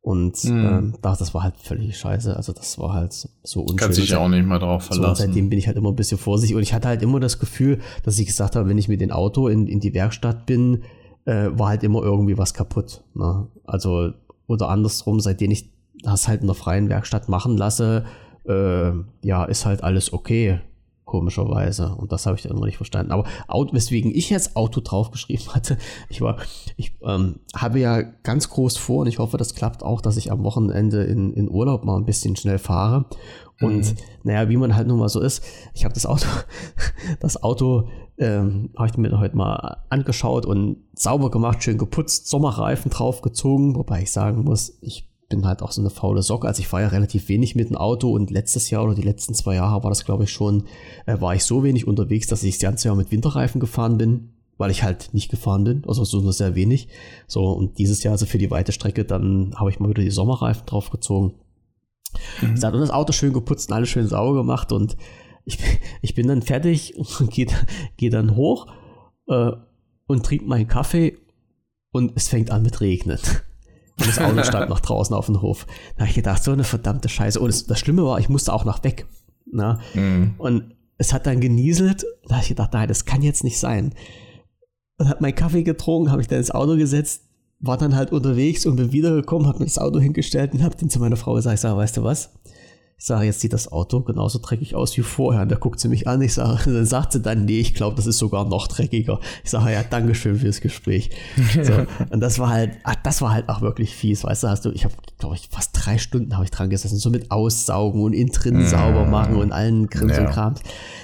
Und mhm. ähm, das, das war halt völlig scheiße. Also das war halt so unschön. Kannst dich ja auch nicht mehr drauf verlassen. So, seitdem bin ich halt immer ein bisschen vorsichtig. Und ich hatte halt immer das Gefühl, dass ich gesagt habe, wenn ich mit dem Auto in, in die Werkstatt bin, äh, war halt immer irgendwie was kaputt. Ne? Also, oder andersrum, seitdem ich das halt in der freien Werkstatt machen lasse, äh, ja, ist halt alles okay, komischerweise. Und das habe ich dann immer nicht verstanden. Aber weswegen ich jetzt Auto draufgeschrieben hatte, ich war, ich ähm, habe ja ganz groß vor und ich hoffe, das klappt auch, dass ich am Wochenende in, in Urlaub mal ein bisschen schnell fahre. Und mhm. naja, wie man halt nun mal so ist, ich habe das Auto, das Auto ähm, habe ich mir heute mal angeschaut und sauber gemacht, schön geputzt, Sommerreifen draufgezogen, wobei ich sagen muss, ich bin halt auch so eine faule Socke. Also ich fahre ja relativ wenig mit dem Auto und letztes Jahr oder die letzten zwei Jahre war das, glaube ich, schon, äh, war ich so wenig unterwegs, dass ich das ganze Jahr mit Winterreifen gefahren bin, weil ich halt nicht gefahren bin, also so nur sehr wenig. So, und dieses Jahr, also für die weite Strecke, dann habe ich mal wieder die Sommerreifen draufgezogen. Mhm. und das Auto schön geputzt und alles schön sauber gemacht und ich, ich bin dann fertig und gehe geh dann hoch äh, und trinke meinen Kaffee und es fängt an mit Regnen. Und das Auto stand noch draußen auf dem Hof. Da habe ich gedacht, so eine verdammte Scheiße. Und das, das Schlimme war, ich musste auch noch weg. Na? Mhm. Und es hat dann genieselt. Da habe ich gedacht, nein, das kann jetzt nicht sein. Und habe meinen Kaffee getrunken, habe ich dann ins Auto gesetzt, war dann halt unterwegs und bin wiedergekommen, habe mir das Auto hingestellt und habe dann zu meiner Frau gesagt, sage, weißt du was? Ich sage, jetzt sieht das Auto genauso dreckig aus wie vorher. Und da guckt sie mich an. Ich sage, dann sagt sie dann, nee, ich glaube, das ist sogar noch dreckiger. Ich sage, ja, Dankeschön fürs Gespräch. So, und das war halt, ach, das war halt auch wirklich fies, weißt du, hast du, ich habe, glaube ich, fast drei Stunden habe ich dran gesessen, so mit Aussaugen und innen drin ja. sauber machen und allen Krims ja. und Krams.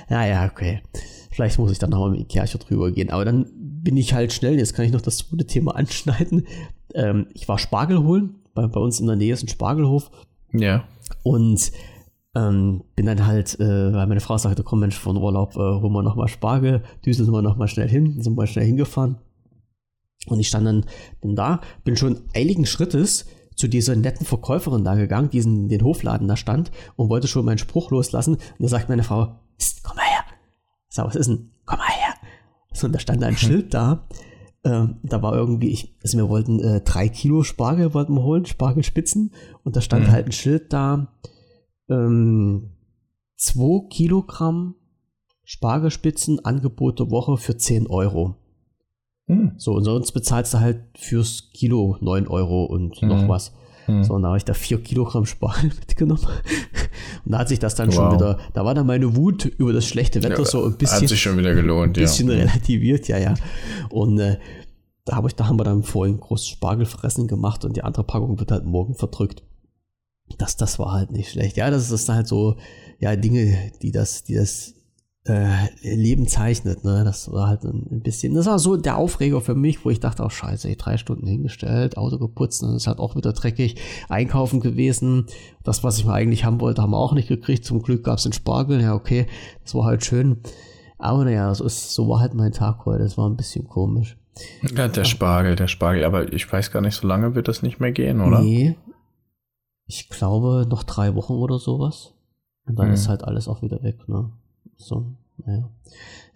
Ja, ja, okay. Vielleicht muss ich dann nochmal mit Ikea drüber gehen. Aber dann bin ich halt schnell, jetzt kann ich noch das zweite Thema anschneiden. Ähm, ich war Spargel holen, bei, bei uns in der Nähe ist ein Spargelhof. Ja. Und ähm, bin dann halt, äh, weil meine Frau sagte, komm Mensch, von Urlaub äh, holen wir nochmal Spargel, düseln wir nochmal schnell hin, sind wir schnell hingefahren. Und ich stand dann, dann da, bin schon eiligen Schrittes zu dieser netten Verkäuferin da gegangen, diesen, den Hofladen da stand und wollte schon meinen Spruch loslassen. Und da sagt meine Frau, komm mal her. Sag, was ist denn? Komm mal her. So, und da stand ein Schild da. Äh, da war irgendwie, ich, also wir wollten äh, drei Kilo Spargel wollten wir holen, Spargelspitzen. Und da stand mhm. halt ein Schild da, ähm, 2 Kilogramm Spargelspitzen Angebot der Woche für 10 Euro. Hm. So, und sonst bezahlst du halt fürs Kilo 9 Euro und hm. noch was. Hm. So, und da habe ich da 4 Kilogramm Spargel mitgenommen. und da hat sich das dann wow. schon wieder, da war dann meine Wut über das schlechte Wetter ja, so ein bisschen. Hat sich schon wieder gelohnt, ein bisschen ja. relativiert, ja, ja. Und äh, da, hab ich, da haben wir dann vorhin groß Spargelfressen gemacht und die andere Packung wird halt morgen verdrückt. Das, das war halt nicht schlecht. Ja, das ist halt so, ja, Dinge, die das, die das äh, Leben zeichnet. Ne? Das war halt ein bisschen, das war so der Aufreger für mich, wo ich dachte, oh scheiße, ich drei Stunden hingestellt, Auto geputzt, dann ist halt auch wieder dreckig, einkaufen gewesen. Das, was ich mal eigentlich haben wollte, haben wir auch nicht gekriegt. Zum Glück gab es den Spargel, ja okay, das war halt schön. Aber naja, so, ist, so war halt mein Tag heute, das war ein bisschen komisch. Ja, der Spargel, der Spargel, aber ich weiß gar nicht, so lange wird das nicht mehr gehen, oder? Nee, ich glaube noch drei Wochen oder sowas. Und dann hm. ist halt alles auch wieder weg, ne? So, naja.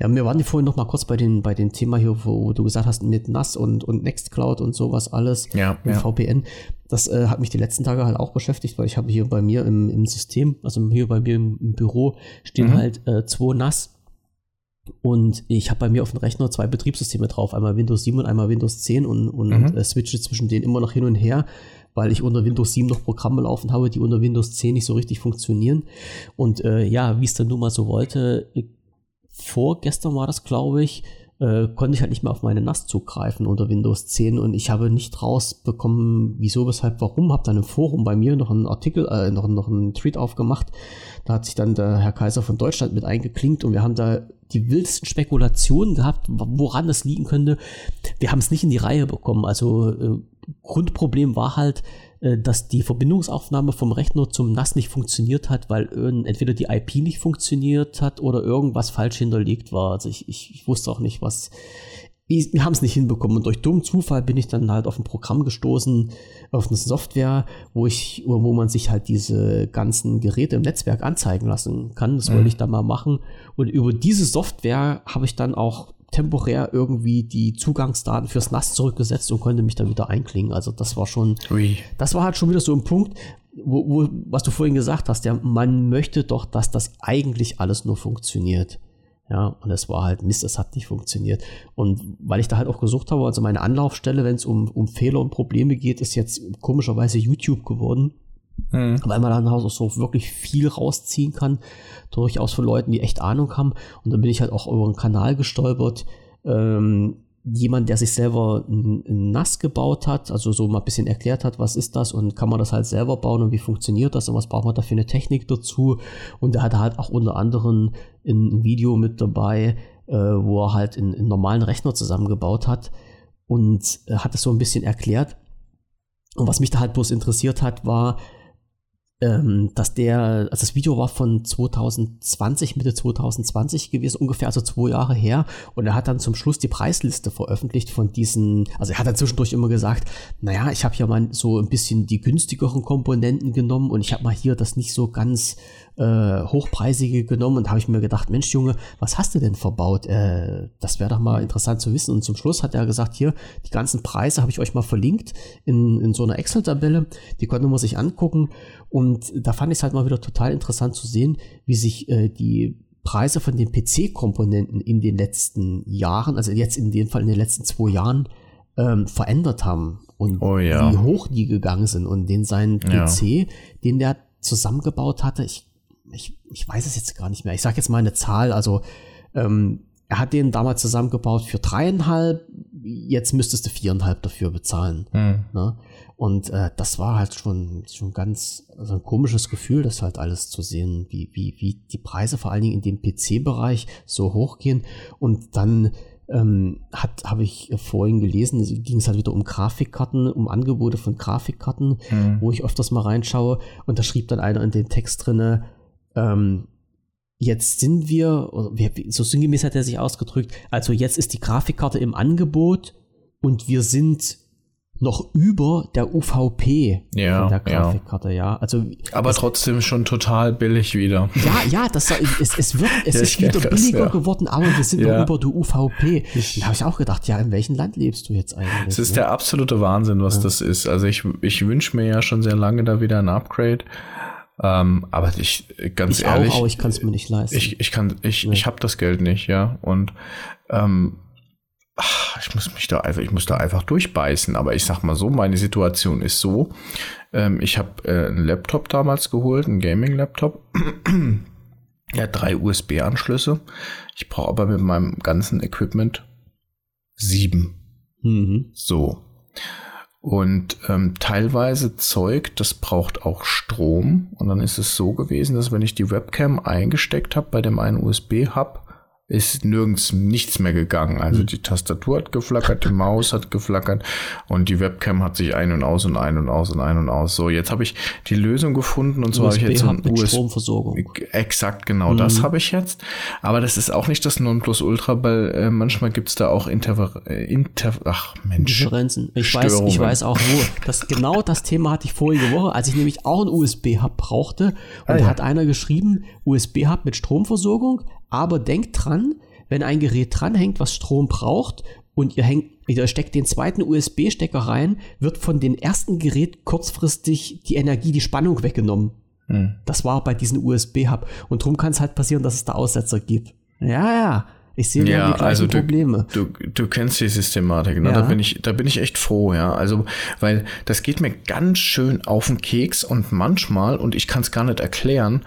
Ja, wir waren die vorhin noch mal kurz bei den, bei dem Thema hier, wo du gesagt hast, mit NAS und, und Nextcloud und sowas alles. Ja. Und ja. VPN. Das äh, hat mich die letzten Tage halt auch beschäftigt, weil ich habe hier bei mir im, im System, also hier bei mir im, im Büro, stehen mhm. halt äh, zwei NAS. Und ich habe bei mir auf dem Rechner zwei Betriebssysteme drauf, einmal Windows 7 und einmal Windows 10 und, und mhm. äh, switche zwischen denen immer noch hin und her weil ich unter Windows 7 noch Programme laufen habe, die unter Windows 10 nicht so richtig funktionieren. Und äh, ja, wie es dann nun mal so wollte, vorgestern war das, glaube ich, äh, konnte ich halt nicht mehr auf meine NAS zugreifen unter Windows 10 und ich habe nicht rausbekommen, wieso, weshalb, warum. Habe dann im Forum bei mir noch einen Artikel, äh, noch, noch einen Tweet aufgemacht. Da hat sich dann der Herr Kaiser von Deutschland mit eingeklinkt und wir haben da die wildesten Spekulationen gehabt, woran das liegen könnte. Wir haben es nicht in die Reihe bekommen. Also äh, Grundproblem war halt, äh, dass die Verbindungsaufnahme vom Rechner zum NAS nicht funktioniert hat, weil entweder die IP nicht funktioniert hat oder irgendwas falsch hinterlegt war. Also ich, ich, ich wusste auch nicht, was. Wir haben es nicht hinbekommen und durch dummen Zufall bin ich dann halt auf ein Programm gestoßen, auf eine Software, wo ich, wo man sich halt diese ganzen Geräte im Netzwerk anzeigen lassen kann. Das mhm. wollte ich dann mal machen. Und über diese Software habe ich dann auch temporär irgendwie die Zugangsdaten fürs NAS zurückgesetzt und konnte mich dann wieder einklingen. Also das war schon, Ui. das war halt schon wieder so ein Punkt, wo, wo, was du vorhin gesagt hast, ja, man möchte doch, dass das eigentlich alles nur funktioniert. Ja, und es war halt Mist, es hat nicht funktioniert. Und weil ich da halt auch gesucht habe, also meine Anlaufstelle, wenn es um, um Fehler und Probleme geht, ist jetzt komischerweise YouTube geworden. Mhm. Weil man dann auch so wirklich viel rausziehen kann, durchaus von Leuten, die echt Ahnung haben. Und dann bin ich halt auch über einen Kanal gestolpert, ähm, jemand, der sich selber ein, ein NAS gebaut hat, also so mal ein bisschen erklärt hat, was ist das und kann man das halt selber bauen und wie funktioniert das und was braucht man da für eine Technik dazu. Und der hat halt auch unter anderem ein Video mit dabei, äh, wo er halt einen, einen normalen Rechner zusammengebaut hat und äh, hat es so ein bisschen erklärt. Und was mich da halt bloß interessiert hat, war, ähm, dass der, also das Video war von 2020, Mitte 2020 gewesen, ungefähr, also zwei Jahre her. Und er hat dann zum Schluss die Preisliste veröffentlicht von diesen, also er hat dann zwischendurch immer gesagt, naja, ich habe ja mal so ein bisschen die günstigeren Komponenten genommen und ich habe mal hier das nicht so ganz äh, hochpreisige genommen und habe ich mir gedacht, Mensch Junge, was hast du denn verbaut? Äh, das wäre doch mal interessant zu wissen. Und zum Schluss hat er gesagt, hier, die ganzen Preise habe ich euch mal verlinkt in, in so einer Excel-Tabelle, die konnte man sich angucken. Und da fand ich es halt mal wieder total interessant zu sehen, wie sich äh, die Preise von den PC-Komponenten in den letzten Jahren, also jetzt in dem Fall in den letzten zwei Jahren, ähm, verändert haben und oh, ja. wie hoch die gegangen sind und den seinen PC, ja. den der zusammengebaut hatte, ich ich, ich weiß es jetzt gar nicht mehr. Ich sage jetzt mal eine Zahl. Also ähm, er hat den damals zusammengebaut für dreieinhalb. Jetzt müsstest du viereinhalb dafür bezahlen. Mhm. Ne? Und äh, das war halt schon schon ganz also ein komisches Gefühl, das halt alles zu sehen, wie wie wie die Preise vor allen Dingen in dem PC-Bereich so hochgehen und dann ähm, hat habe ich vorhin gelesen, ging es halt wieder um Grafikkarten, um Angebote von Grafikkarten, mhm. wo ich öfters mal reinschaue und da schrieb dann einer in den Text drinne, ähm, jetzt sind wir, so sinngemäß hat er sich ausgedrückt, also jetzt ist die Grafikkarte im Angebot und wir sind noch über der UVP ja, von der Grafikkarte, ja. ja. Also, Aber es, trotzdem schon total billig wieder. Ja, ja, das, es, es, wird, es ist wieder billiger das, ja. geworden, aber wir sind noch über der UVP. Ich, da habe ich auch gedacht, ja, in welchem Land lebst du jetzt eigentlich? Es ist ne? der absolute Wahnsinn, was das ist. Also ich, ich wünsche mir ja schon sehr lange da wieder ein Upgrade. Ähm, aber ich, ganz ich ehrlich. Auch, aber ich kann es mir nicht leisten. Ich, ich kann, ich, nee. ich habe das Geld nicht, ja. Und ähm, ach, ich muss mich da einfach, ich muss da einfach durchbeißen. Aber ich sag mal so, meine Situation ist so. Ähm, ich habe äh, einen Laptop damals geholt, einen Gaming-Laptop. hat drei USB-Anschlüsse. Ich brauche aber mit meinem ganzen Equipment sieben. Mhm. So. Und ähm, teilweise Zeug, das braucht auch Strom. Und dann ist es so gewesen, dass wenn ich die Webcam eingesteckt habe bei dem einen USB-Hub, ist nirgends nichts mehr gegangen. Also hm. die Tastatur hat geflackert, die Maus hat geflackert und die Webcam hat sich ein und aus und ein und aus und ein und aus. So, jetzt habe ich die Lösung gefunden und zwar habe ich jetzt ein USB Stromversorgung. Exakt, genau, mhm. das habe ich jetzt. Aber das ist auch nicht das Nonplusultra, weil äh, manchmal gibt es da auch Interver äh, Inter ach Mensch, Differenzen. Ich weiß, ich weiß auch wo. Das genau das Thema hatte ich vorige Woche, als ich nämlich auch ein USB-Hub brauchte und ah, da hat einer geschrieben USB-Hub mit Stromversorgung aber denkt dran, wenn ein Gerät dranhängt, was Strom braucht und ihr, hängt, ihr steckt den zweiten USB-Stecker rein, wird von dem ersten Gerät kurzfristig die Energie, die Spannung weggenommen. Hm. Das war bei diesem USB-Hub. Und darum kann es halt passieren, dass es da Aussetzer gibt. Ja, ja. Ich sehe ja, die gleichen also du, Probleme. Du, du kennst die Systematik, ne? Ja. Da bin ich, da bin ich echt froh, ja. Also, weil das geht mir ganz schön auf den Keks und manchmal, und ich kann es gar nicht erklären,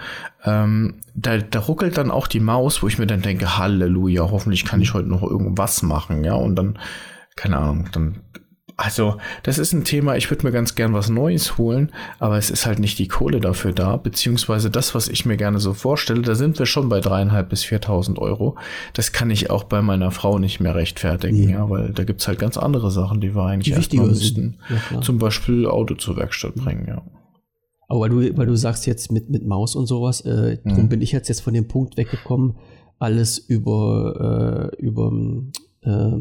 ähm, da, da ruckelt dann auch die Maus, wo ich mir dann denke, Halleluja, hoffentlich kann ich heute noch irgendwas machen, ja. Und dann, keine Ahnung, dann also, das ist ein Thema, ich würde mir ganz gern was Neues holen, aber es ist halt nicht die Kohle dafür da, beziehungsweise das, was ich mir gerne so vorstelle, da sind wir schon bei dreieinhalb bis viertausend Euro. Das kann ich auch bei meiner Frau nicht mehr rechtfertigen, nee. ja, weil da gibt's halt ganz andere Sachen, die wir eigentlich die erstmal müssten. Ja, Zum Beispiel Auto zur Werkstatt bringen, ja. Aber weil du, weil du sagst jetzt mit, mit Maus und sowas, äh, mhm. darum bin ich jetzt, jetzt von dem Punkt weggekommen, alles über, äh, über äh,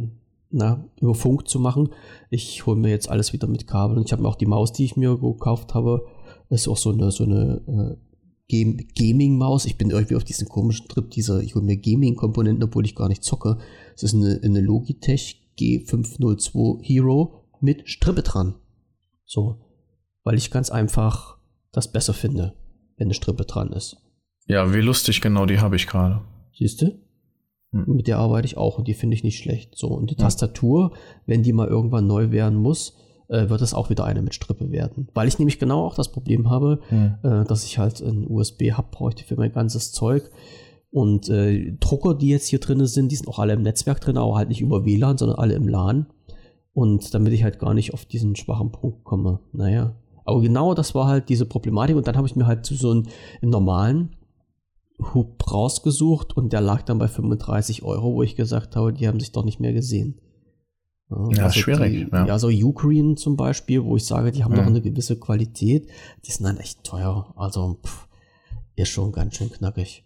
na, über Funk zu machen. Ich hole mir jetzt alles wieder mit Kabel. Und ich habe mir auch die Maus, die ich mir gekauft habe, ist auch so eine, so eine äh, Gaming-Maus. Ich bin irgendwie auf diesen komischen Trip dieser, ich hole mir Gaming-Komponenten, obwohl ich gar nicht zocke. Es ist eine, eine Logitech G502 Hero mit Strippe dran. So. Weil ich ganz einfach das besser finde, wenn eine Strippe dran ist. Ja, wie lustig, genau, die habe ich gerade. Siehst du? Mhm. Mit der arbeite ich auch und die finde ich nicht schlecht. So, und die Tastatur, wenn die mal irgendwann neu werden muss, äh, wird es auch wieder eine mit Strippe werden. Weil ich nämlich genau auch das Problem habe, mhm. äh, dass ich halt ein USB-Hub bräuchte für mein ganzes Zeug. Und äh, Drucker, die jetzt hier drin sind, die sind auch alle im Netzwerk drin, aber halt nicht über WLAN, sondern alle im LAN. Und damit ich halt gar nicht auf diesen schwachen Punkt komme. Naja. Aber genau das war halt diese Problematik. Und dann habe ich mir halt so einen, einen normalen Hub rausgesucht und der lag dann bei 35 Euro, wo ich gesagt habe, die haben sich doch nicht mehr gesehen. Ja, ja also schwierig. Die, ja. ja, so Ukraine zum Beispiel, wo ich sage, die haben noch eine gewisse Qualität, die sind dann echt teuer. Also pff, ist schon ganz schön knackig.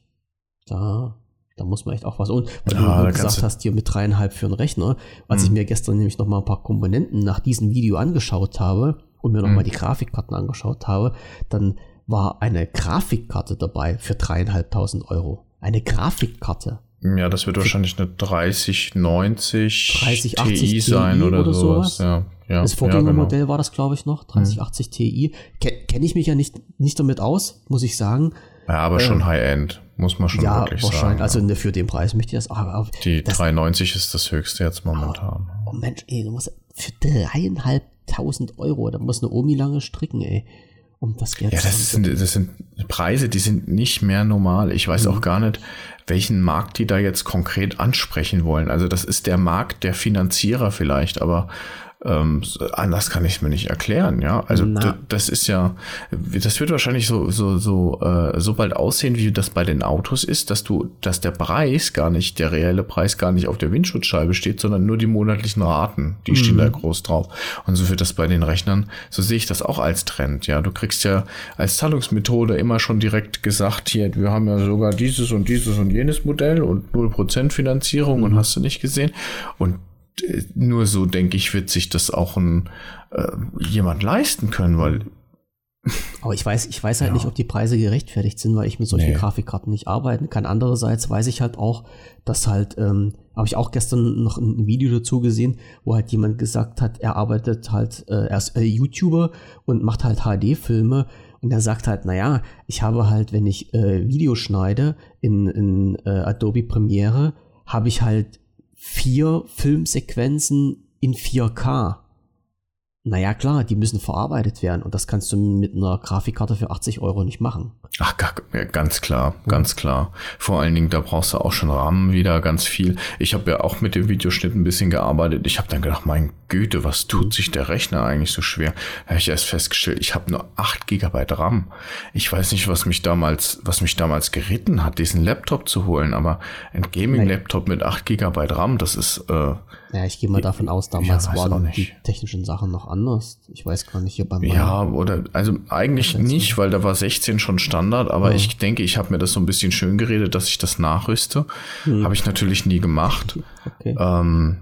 Da, da muss man echt auch was. Und weil ja, du gesagt hast, hier mit dreieinhalb für einen Rechner, als mhm. ich mir gestern nämlich noch mal ein paar Komponenten nach diesem Video angeschaut habe und mir noch mhm. mal die Grafikkarten angeschaut habe, dann war eine Grafikkarte dabei für dreieinhalbtausend Euro. Eine Grafikkarte. Ja, das wird wahrscheinlich eine 3090 30, Ti sein oder, oder sowas. sowas. Ja, ja, das Vorgängermodell ja, genau. war das, glaube ich, noch. 3080 mhm. Ti. Kenne ich mich ja nicht, nicht damit aus, muss ich sagen. Ja, aber äh, schon High-End, muss man schon ja, wirklich wahrscheinlich. sagen. Also ne, für den Preis möchte ich das. Aber die das, 390 ist das höchste jetzt momentan. Oh, oh Mensch, ey, du musst für dreieinhalbtausend Euro, da muss eine Omi lange stricken, ey um das Geld ja, das sind, das sind Preise, die sind nicht mehr normal. Ich weiß mhm. auch gar nicht, welchen Markt die da jetzt konkret ansprechen wollen. Also das ist der Markt der Finanzierer vielleicht, aber ähm, anders kann ich es mir nicht erklären, ja. Also das ist ja, das wird wahrscheinlich so so so äh, so bald aussehen, wie das bei den Autos ist, dass du, dass der Preis gar nicht, der reelle Preis gar nicht auf der Windschutzscheibe steht, sondern nur die monatlichen Raten, die mhm. stehen da groß drauf. Und so wird das bei den Rechnern, so sehe ich das auch als Trend, ja. Du kriegst ja als Zahlungsmethode immer schon direkt gesagt, hier, wir haben ja sogar dieses und dieses und jenes Modell und 0% Finanzierung mhm. und hast du nicht gesehen. Und nur so, denke ich, wird sich das auch ein, äh, jemand leisten können, weil. Aber ich weiß, ich weiß halt ja. nicht, ob die Preise gerechtfertigt sind, weil ich mit solchen nee. Grafikkarten nicht arbeiten kann. Andererseits weiß ich halt auch, dass halt, ähm, habe ich auch gestern noch ein Video dazu gesehen, wo halt jemand gesagt hat, er arbeitet halt, äh, er ist äh, YouTuber und macht halt HD-Filme Und er sagt halt, naja, ich habe halt, wenn ich äh, Video schneide in, in äh, Adobe Premiere, habe ich halt vier Filmsequenzen in 4K. Naja, klar, die müssen verarbeitet werden und das kannst du mit einer Grafikkarte für 80 Euro nicht machen. Ach, ganz klar, ganz klar. Vor allen Dingen, da brauchst du auch schon Rahmen wieder ganz viel. Ich habe ja auch mit dem Videoschnitt ein bisschen gearbeitet. Ich habe dann gedacht, mein Güte, was tut sich der Rechner eigentlich so schwer? Da habe ich erst festgestellt, ich habe nur 8 GB RAM. Ich weiß nicht, was mich damals, was mich damals geritten hat, diesen Laptop zu holen, aber ein Gaming-Laptop mit 8 GB RAM, das ist äh, ja, ich gehe mal davon aus, damals ja, waren die technischen Sachen noch anders. Ich weiß gar nicht, hier beim Ja, oder also eigentlich nicht, weil da war 16 schon Standard, aber ja. ich denke, ich habe mir das so ein bisschen schön geredet, dass ich das nachrüste. Hm. Habe ich natürlich nie gemacht. Okay. Ähm,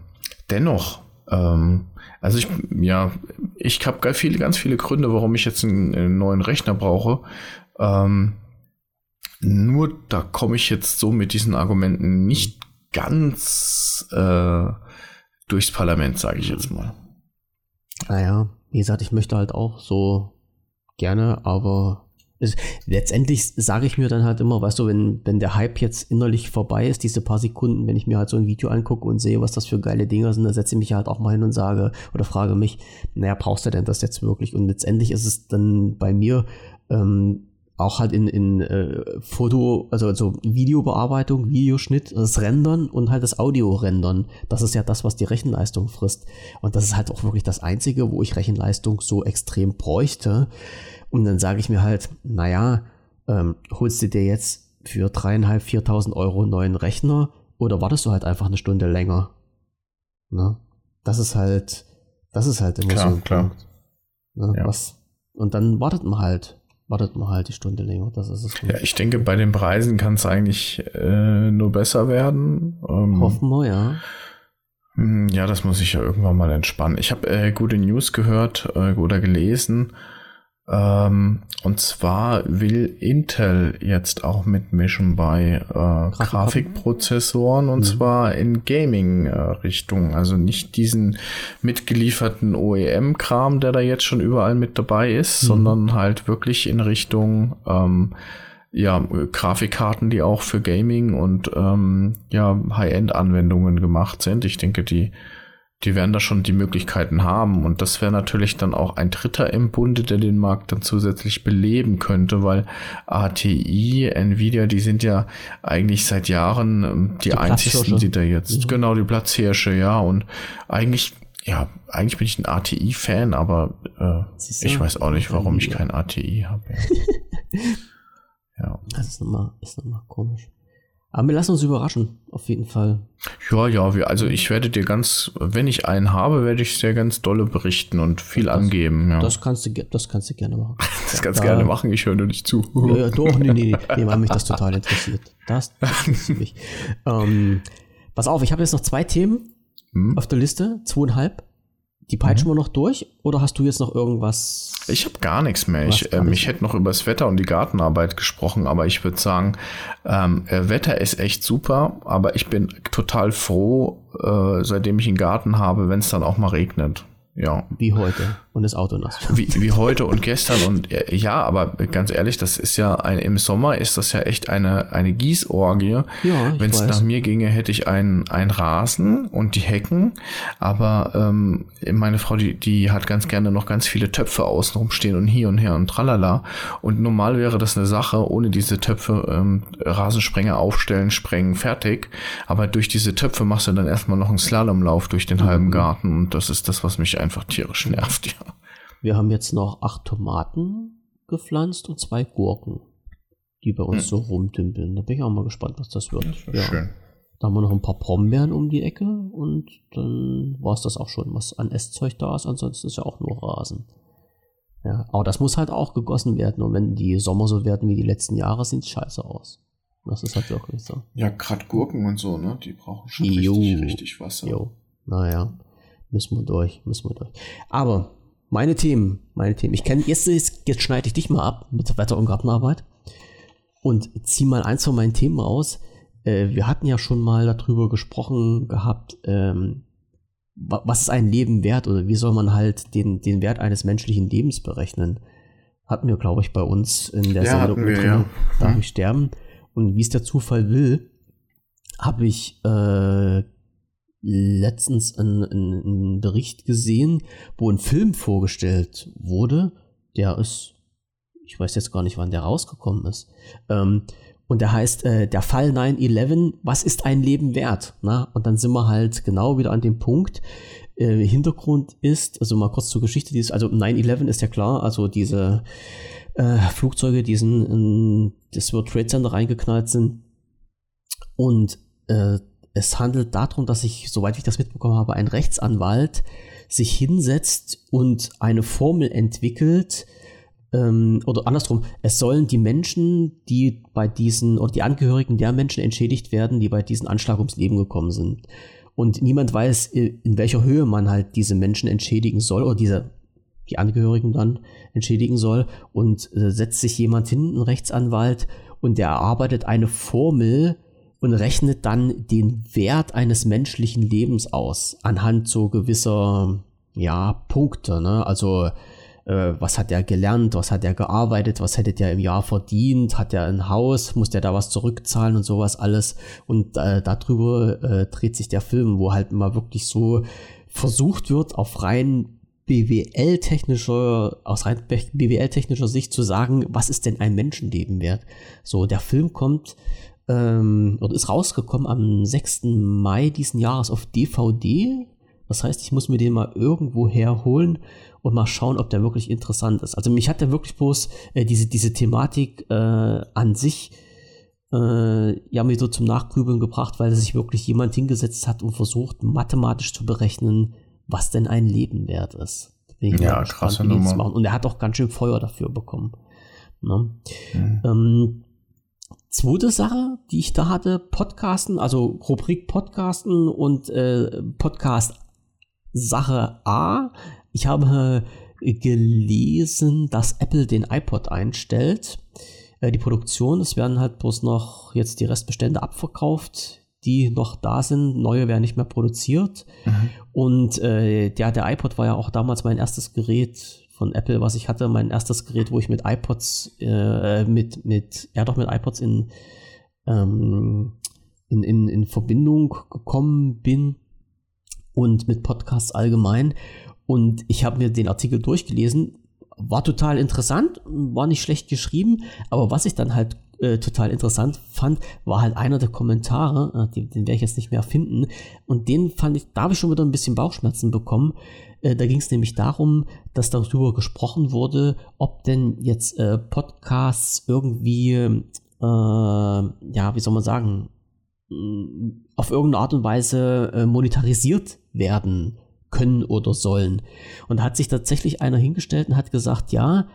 dennoch, ähm, also ich, ja, ich habe viele, ganz viele Gründe, warum ich jetzt einen, einen neuen Rechner brauche. Ähm, nur da komme ich jetzt so mit diesen Argumenten nicht ganz äh, durchs Parlament, sage ich jetzt mal. Naja, wie gesagt, ich möchte halt auch so gerne, aber es, letztendlich sage ich mir dann halt immer, weißt du, wenn, wenn der Hype jetzt innerlich vorbei ist, diese paar Sekunden, wenn ich mir halt so ein Video angucke und sehe, was das für geile Dinger sind, dann setze ich mich halt auch mal hin und sage oder frage mich, naja, brauchst du denn das jetzt wirklich? Und letztendlich ist es dann bei mir ähm, auch halt in, in äh, Foto, also, also Videobearbeitung, Videoschnitt, das Rendern und halt das Audio-Rendern. Das ist ja das, was die Rechenleistung frisst. Und das ist halt auch wirklich das Einzige, wo ich Rechenleistung so extrem bräuchte. Und dann sage ich mir halt, naja, ähm, holst du dir jetzt für dreieinhalb, viertausend Euro einen neuen Rechner oder wartest du halt einfach eine Stunde länger? Ne? Das ist halt, das ist halt immer klar, so ein klar. Punkt. Ne? Ja. Was, und dann wartet man halt wartet man halt die Stunde länger. Das ist es. Ja, ich denke, bei den Preisen kann es eigentlich äh, nur besser werden. Ähm, Hoffen wir, ja. Hm, ja, das muss ich ja irgendwann mal entspannen. Ich habe äh, gute News gehört äh, oder gelesen. Ähm, und zwar will Intel jetzt auch mitmischen bei äh, Grafikprozessoren und mhm. zwar in Gaming-Richtung. Äh, also nicht diesen mitgelieferten OEM-Kram, der da jetzt schon überall mit dabei ist, mhm. sondern halt wirklich in Richtung ähm, ja, Grafikkarten, die auch für Gaming und ähm, ja, High-End-Anwendungen gemacht sind. Ich denke, die die werden da schon die Möglichkeiten haben. Und das wäre natürlich dann auch ein Dritter im Bunde, der den Markt dann zusätzlich beleben könnte, weil ATI, Nvidia, die sind ja eigentlich seit Jahren ähm, die, die einzigsten, die da jetzt, mhm. genau, die Platzhirsche, ja. Und eigentlich, ja, eigentlich bin ich ein ATI-Fan, aber äh, ich weiß auch nicht, warum ich kein ATI habe. Ja. ja. Das ist nochmal, ist nochmal komisch. Aber wir lassen uns überraschen, auf jeden Fall. Ja, ja, also ich werde dir ganz, wenn ich einen habe, werde ich sehr ganz dolle berichten und viel das, angeben. Ja. Das, kannst du, das kannst du gerne machen. das kannst du gerne machen, ich höre nur nicht zu. ja, ja, doch, nee, nee, nee, weil mich das total interessiert. Das, das interessiert mich. Ähm, pass auf, ich habe jetzt noch zwei Themen hm? auf der Liste, zweieinhalb. Die peitschen mhm. wir noch durch oder hast du jetzt noch irgendwas? Ich habe gar nichts mehr. Ich, ähm, ich hätte noch über das Wetter und die Gartenarbeit gesprochen, aber ich würde sagen, ähm, äh, Wetter ist echt super, aber ich bin total froh, äh, seitdem ich einen Garten habe, wenn es dann auch mal regnet. Ja. Wie heute und das Auto nass. Wie, wie heute und gestern und äh, ja, aber ganz ehrlich, das ist ja ein, im Sommer ist das ja echt eine, eine Gießorgie. Ja, Wenn es nach mir ginge, hätte ich einen, einen Rasen und die Hecken, aber ähm, meine Frau, die, die hat ganz gerne noch ganz viele Töpfe außenrum stehen und hier und her und tralala. Und normal wäre das eine Sache, ohne diese Töpfe ähm, Rasensprenger aufstellen, sprengen, fertig. Aber durch diese Töpfe machst du dann erstmal noch einen Slalomlauf durch den mhm. halben Garten und das ist das, was mich einfach tierisch nervt, ja. Wir haben jetzt noch acht Tomaten gepflanzt und zwei Gurken, die bei uns hm. so rumdümpeln. Da bin ich auch mal gespannt, was das wird. Das ja. schön. Da haben wir noch ein paar Brombeeren um die Ecke und dann war es das auch schon, was an Esszeug da ist. Ansonsten ist ja auch nur Rasen. Ja, aber das muss halt auch gegossen werden. Und wenn die Sommer so werden wie die letzten Jahre, sieht es scheiße aus. Das ist halt wirklich so. Ja, gerade Gurken und so, ne? Die brauchen schon richtig, richtig Wasser. Jo. Naja, müssen wir durch, müssen wir durch. Aber meine Themen, meine Themen. Ich kenne, jetzt, jetzt schneide ich dich mal ab mit Wetter- und Gartenarbeit und zieh mal eins von meinen Themen raus. Äh, wir hatten ja schon mal darüber gesprochen gehabt, ähm, was ist ein Leben wert oder wie soll man halt den, den Wert eines menschlichen Lebens berechnen? hatten wir, glaube ich, bei uns in der ja, Sendung wir, drin, ja. Darf Hm. ich sterben? Und wie es der Zufall will, habe ich äh, letztens einen, einen, Bericht gesehen, wo ein Film vorgestellt wurde, der ist, ich weiß jetzt gar nicht, wann der rausgekommen ist. Ähm, und der heißt äh, Der Fall 9-11, was ist ein Leben wert? Na? Und dann sind wir halt genau wieder an dem Punkt. Äh, Hintergrund ist, also mal kurz zur Geschichte, dieses, also 9-11 ist ja klar, also diese äh, Flugzeuge, die in das World Trade Center reingeknallt sind. Und äh, es handelt darum, dass sich, soweit ich das mitbekommen habe, ein Rechtsanwalt sich hinsetzt und eine Formel entwickelt, ähm, oder andersrum, es sollen die Menschen, die bei diesen, oder die Angehörigen der Menschen entschädigt werden, die bei diesem Anschlag ums Leben gekommen sind. Und niemand weiß, in welcher Höhe man halt diese Menschen entschädigen soll, oder diese, die Angehörigen dann entschädigen soll. Und äh, setzt sich jemand hin, ein Rechtsanwalt, und der erarbeitet eine Formel, und rechnet dann den Wert eines menschlichen Lebens aus anhand so gewisser ja Punkte ne also äh, was hat er gelernt was hat er gearbeitet was hätte der im Jahr verdient hat er ein Haus muss der da was zurückzahlen und sowas alles und äh, darüber äh, dreht sich der Film wo halt mal wirklich so versucht wird auf rein BWL-technischer, aus rein BWL-technischer Sicht zu sagen, was ist denn ein Menschenleben wert? So, der Film kommt ähm, oder ist rausgekommen am 6. Mai diesen Jahres auf DVD. Das heißt, ich muss mir den mal irgendwo herholen und mal schauen, ob der wirklich interessant ist. Also mich hat der wirklich bloß äh, diese, diese Thematik äh, an sich äh, ja mir so zum Nachgrübeln gebracht, weil sich wirklich jemand hingesetzt hat und versucht, mathematisch zu berechnen, was denn ein Leben wert ist. Ich Ja, krasse Nummer. Und er hat auch ganz schön Feuer dafür bekommen. Ne? Mhm. Ähm, zweite Sache, die ich da hatte, Podcasten, also Rubrik Podcasten und äh, Podcast Sache A. Ich habe gelesen, dass Apple den iPod einstellt. Äh, die Produktion, es werden halt bloß noch jetzt die Restbestände abverkauft, die noch da sind. Neue werden nicht mehr produziert. Mhm. Und äh, der, der iPod war ja auch damals mein erstes Gerät von Apple, was ich hatte. Mein erstes Gerät, wo ich mit iPods, äh, mit, mit, ja doch mit iPods in, ähm, in, in, in Verbindung gekommen bin und mit Podcasts allgemein. Und ich habe mir den Artikel durchgelesen, war total interessant, war nicht schlecht geschrieben, aber was ich dann halt äh, total interessant fand, war halt einer der Kommentare, äh, den, den werde ich jetzt nicht mehr finden, und den fand ich, da habe ich schon wieder ein bisschen Bauchschmerzen bekommen. Äh, da ging es nämlich darum, dass darüber gesprochen wurde, ob denn jetzt äh, Podcasts irgendwie, äh, ja, wie soll man sagen, mh, auf irgendeine Art und Weise äh, monetarisiert werden können oder sollen. Und da hat sich tatsächlich einer hingestellt und hat gesagt, ja,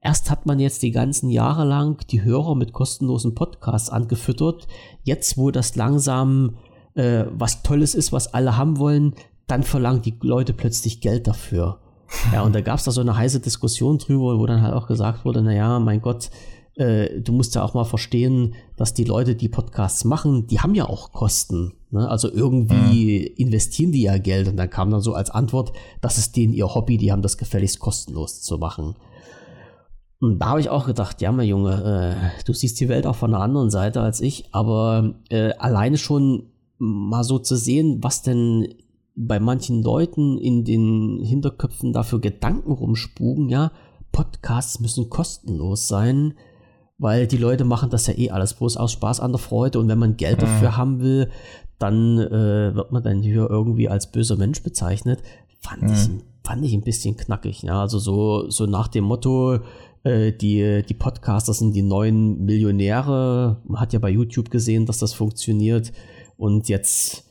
erst hat man jetzt die ganzen Jahre lang die Hörer mit kostenlosen Podcasts angefüttert. Jetzt, wo das langsam äh, was Tolles ist, was alle haben wollen, dann verlangen die Leute plötzlich Geld dafür. Ja, und da gab es da so eine heiße Diskussion drüber, wo dann halt auch gesagt wurde, naja, mein Gott, äh, du musst ja auch mal verstehen, dass die Leute, die Podcasts machen, die haben ja auch Kosten. Ne? Also irgendwie investieren die ja Geld und dann kam dann so als Antwort, das ist denen ihr Hobby, die haben das gefälligst kostenlos zu machen. Und da habe ich auch gedacht, ja, mein Junge, äh, du siehst die Welt auch von der anderen Seite als ich, aber äh, alleine schon mal so zu sehen, was denn bei manchen Leuten in den Hinterköpfen dafür Gedanken rumspugen, ja, Podcasts müssen kostenlos sein, weil die Leute machen das ja eh alles bloß aus Spaß an der Freude und wenn man Geld Mhm. dafür haben will, dann äh, wird man dann hier irgendwie als böser Mensch bezeichnet. Fand, ich, fand ich ein bisschen knackig. Ja? Also so, so nach dem Motto, äh, die, die Podcaster sind die neuen Millionäre. Man hat ja bei YouTube gesehen, dass das funktioniert. Und jetzt,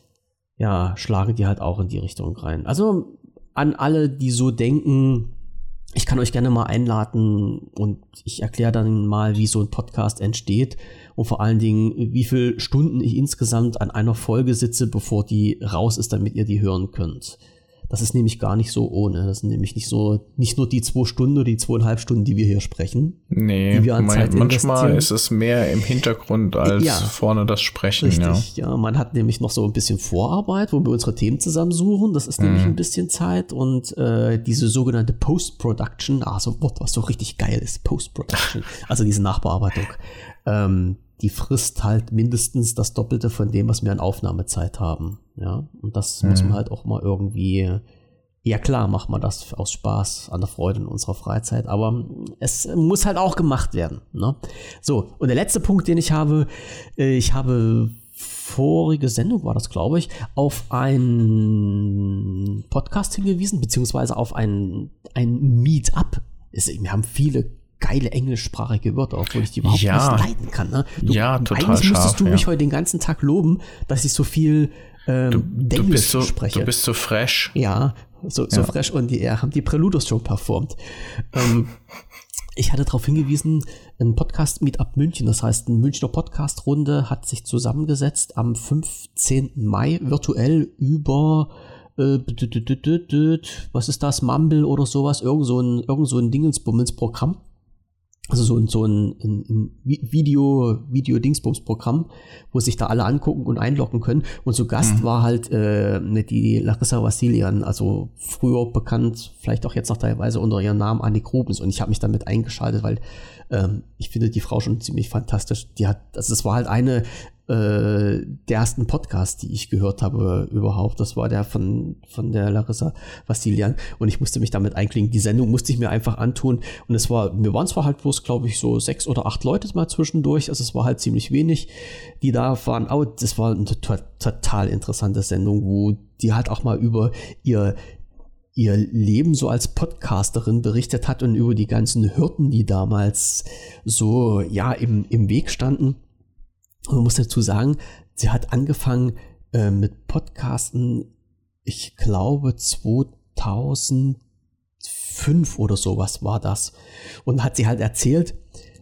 ja, schlagen die halt auch in die Richtung rein. Also an alle, die so denken, ich kann euch gerne mal einladen und ich erkläre dann mal, wie so ein Podcast entsteht und vor allen Dingen, wie viele Stunden ich insgesamt an einer Folge sitze, bevor die raus ist, damit ihr die hören könnt. Das ist nämlich gar nicht so ohne. Das sind nämlich nicht so, nicht nur die zwei Stunden oder die zweieinhalb Stunden, die wir hier sprechen. Nee, wir an mein, Zeit manchmal ist es mehr im Hintergrund als Ja. vorne das Sprechen. Ja. Richtig, ja. Man hat nämlich noch so ein bisschen Vorarbeit, wo wir unsere Themen zusammensuchen. Das ist nämlich ein bisschen Zeit und äh, diese sogenannte Post-Production, so ein Wort, was so richtig geil ist, Post-Production, also diese Nachbearbeitung, ähm, die frisst halt mindestens das Doppelte von dem, was wir an Aufnahmezeit haben. Ja, und das muss man halt auch mal irgendwie. Ja klar, macht man das aus Spaß, an der Freude in unserer Freizeit, aber es muss halt auch gemacht werden. Ne? So, und der letzte Punkt, den ich habe, äh, ich habe vorige Sendung war das, glaube ich, auf einen Podcast hingewiesen, beziehungsweise auf ein, ein Meetup. Es- Wir haben viele geile englischsprachige Wörter, obwohl ich die überhaupt Ja. nicht leiden kann. Ne? Ja, total Eigentlich müsstest scharf, du mich ja. heute den ganzen Tag loben, dass ich so viel ähm, Du, Denglisch bist so, spreche. du bist so fresh. Ja, so, so Ja. fresh und die ja, haben die Preludos schon performt. Ähm, ich hatte darauf hingewiesen, ein Podcast-Meetup München, das heißt, eine Münchner Podcast-Runde hat sich zusammengesetzt am 15. Mai virtuell über äh, was ist das, Mumble oder sowas, irgend so ein, irgend so ein Dingensbummels-Programm. Also so ein, so ein, ein, ein Vi- Video, Video-Dingsbums-Programm, wo sich da alle angucken und einloggen können. Und zu Gast war halt äh, ne, die Larissa Vassilian, also früher bekannt, vielleicht auch jetzt noch teilweise unter ihrem Namen Annik Rubens. Und ich habe mich damit eingeschaltet, weil ähm, ich finde die Frau schon ziemlich fantastisch. Die hat, also es war halt eine äh, der ersten Podcasts, die ich gehört habe überhaupt. Das war der von, von der Larissa Vassilian. Und ich musste mich damit einklinken. Die Sendung musste ich mir einfach antun. Und es war, wir waren zwar halt bloß, glaube ich, so sechs oder acht Leute mal zwischendurch. Also es war halt ziemlich wenig, die da waren. Aber das war eine to total interessante Sendung, wo die halt auch mal über ihr ihr Leben so als Podcasterin berichtet hat und über die ganzen Hürden, die damals so ja im, im Weg standen. Und man muss dazu sagen, sie hat angefangen äh, mit Podcasten, ich glaube 2005 oder sowas war das. Und hat sie halt erzählt,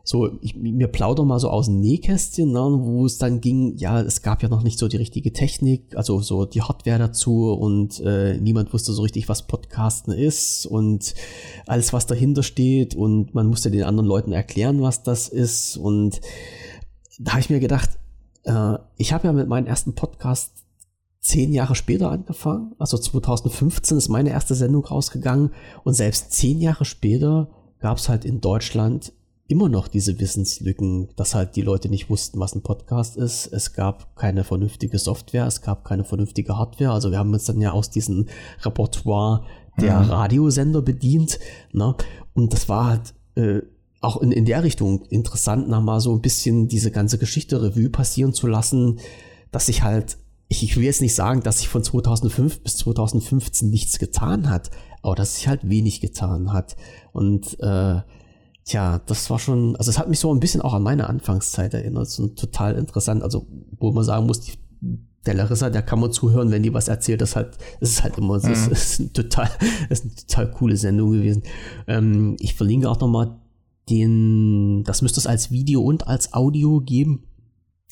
so, ich, mir plauder mal so aus dem Nähkästchen, ne, wo es dann ging, ja, es gab ja noch nicht so die richtige Technik, also so die Hardware dazu und äh, niemand wusste so richtig, was Podcasten ist und alles, was dahinter steht und man musste den anderen Leuten erklären, was das ist und da habe ich mir gedacht, äh, ich habe ja mit meinem ersten Podcast zehn Jahre später angefangen, also 2015 ist meine erste Sendung rausgegangen und selbst zehn Jahre später gab es halt in Deutschland immer noch diese Wissenslücken, dass halt die Leute nicht wussten, was ein Podcast ist. Es gab keine vernünftige Software, es gab keine vernünftige Hardware. Also wir haben uns dann ja aus diesem Repertoire der Mhm. Radiosender bedient. Ne? Und das war halt äh, auch in, in der Richtung interessant, nach mal so ein bisschen diese ganze Geschichte Revue passieren zu lassen, dass sich halt, ich, ich will jetzt nicht sagen, dass sich von 2005 bis 2015 nichts getan hat, aber dass sich halt wenig getan hat. Und äh, Tja, das war schon, also es hat mich so ein bisschen auch an meine Anfangszeit erinnert. So total interessant. Also, wo man sagen muss, die, der Larissa, der kann man zuhören, wenn die was erzählt. Das halt, das ist halt immer, das, ist, das ist ein total, das ist eine total coole Sendung gewesen. Ähm, ich verlinke auch nochmal den, das müsste es als Video und als Audio geben.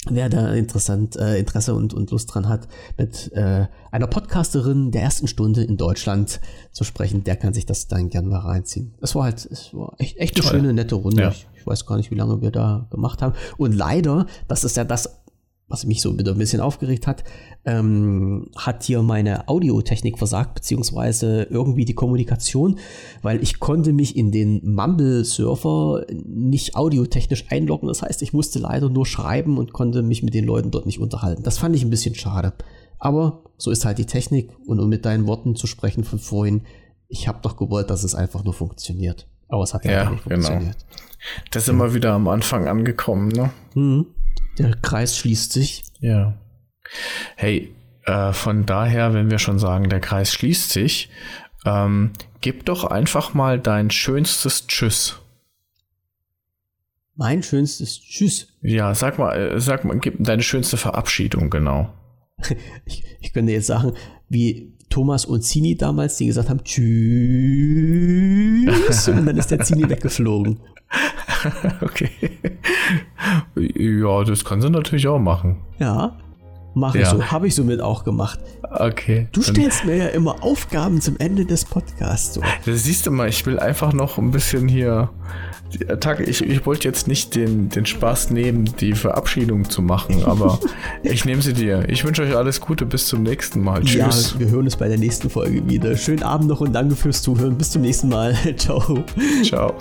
Wer da interessant, äh, Interesse und, und Lust dran hat, mit äh, einer Podcasterin der ersten Stunde in Deutschland zu sprechen, der kann sich das dann gern mal reinziehen. Es war halt, es war echt, echt eine Toll. schöne, nette Runde. Ja. Ich, ich weiß gar nicht, wie lange wir da gemacht haben. Und leider, das ist ja das, was mich so wieder ein bisschen aufgeregt hat, ähm, hat hier meine Audiotechnik versagt, beziehungsweise irgendwie die Kommunikation, weil ich konnte mich in den Mumble-Server nicht audiotechnisch einloggen. Das heißt, ich musste leider nur schreiben und konnte mich mit den Leuten dort nicht unterhalten. Das fand ich ein bisschen schade. Aber so ist halt die Technik und um mit deinen Worten zu sprechen von vorhin, ich habe doch gewollt, dass es einfach nur funktioniert. Aber es hat Ja, leider nicht genau. funktioniert. Da sind wir wieder am Anfang angekommen, ne? Mhm. Der Kreis schließt sich. Ja. Hey, äh, von daher, wenn wir schon sagen, der Kreis schließt sich, ähm, gib doch einfach mal dein schönstes Tschüss. Mein schönstes Tschüss. Ja, sag mal, äh, sag mal, gib deine schönste Verabschiedung, genau. Ich, ich könnte jetzt sagen, wie Thomas und Zini damals, die gesagt haben, Tschüss. und dann ist der Zini weggeflogen. okay. Ja, das kann sie natürlich auch machen. Ja. Mache ich so. Habe ich somit auch gemacht. Okay. Du stellst mir ja immer Aufgaben zum Ende des Podcasts. So. Das siehst du mal, ich will einfach noch ein bisschen hier. Tag, ich, ich wollte jetzt nicht den, den Spaß nehmen, die Verabschiedung zu machen, aber ich nehme sie dir. Ich wünsche euch alles Gute, bis zum nächsten Mal. Tschüss. Ja, wir hören uns bei der nächsten Folge wieder. Schönen Abend noch und danke fürs Zuhören. Bis zum nächsten Mal. Ciao. Ciao.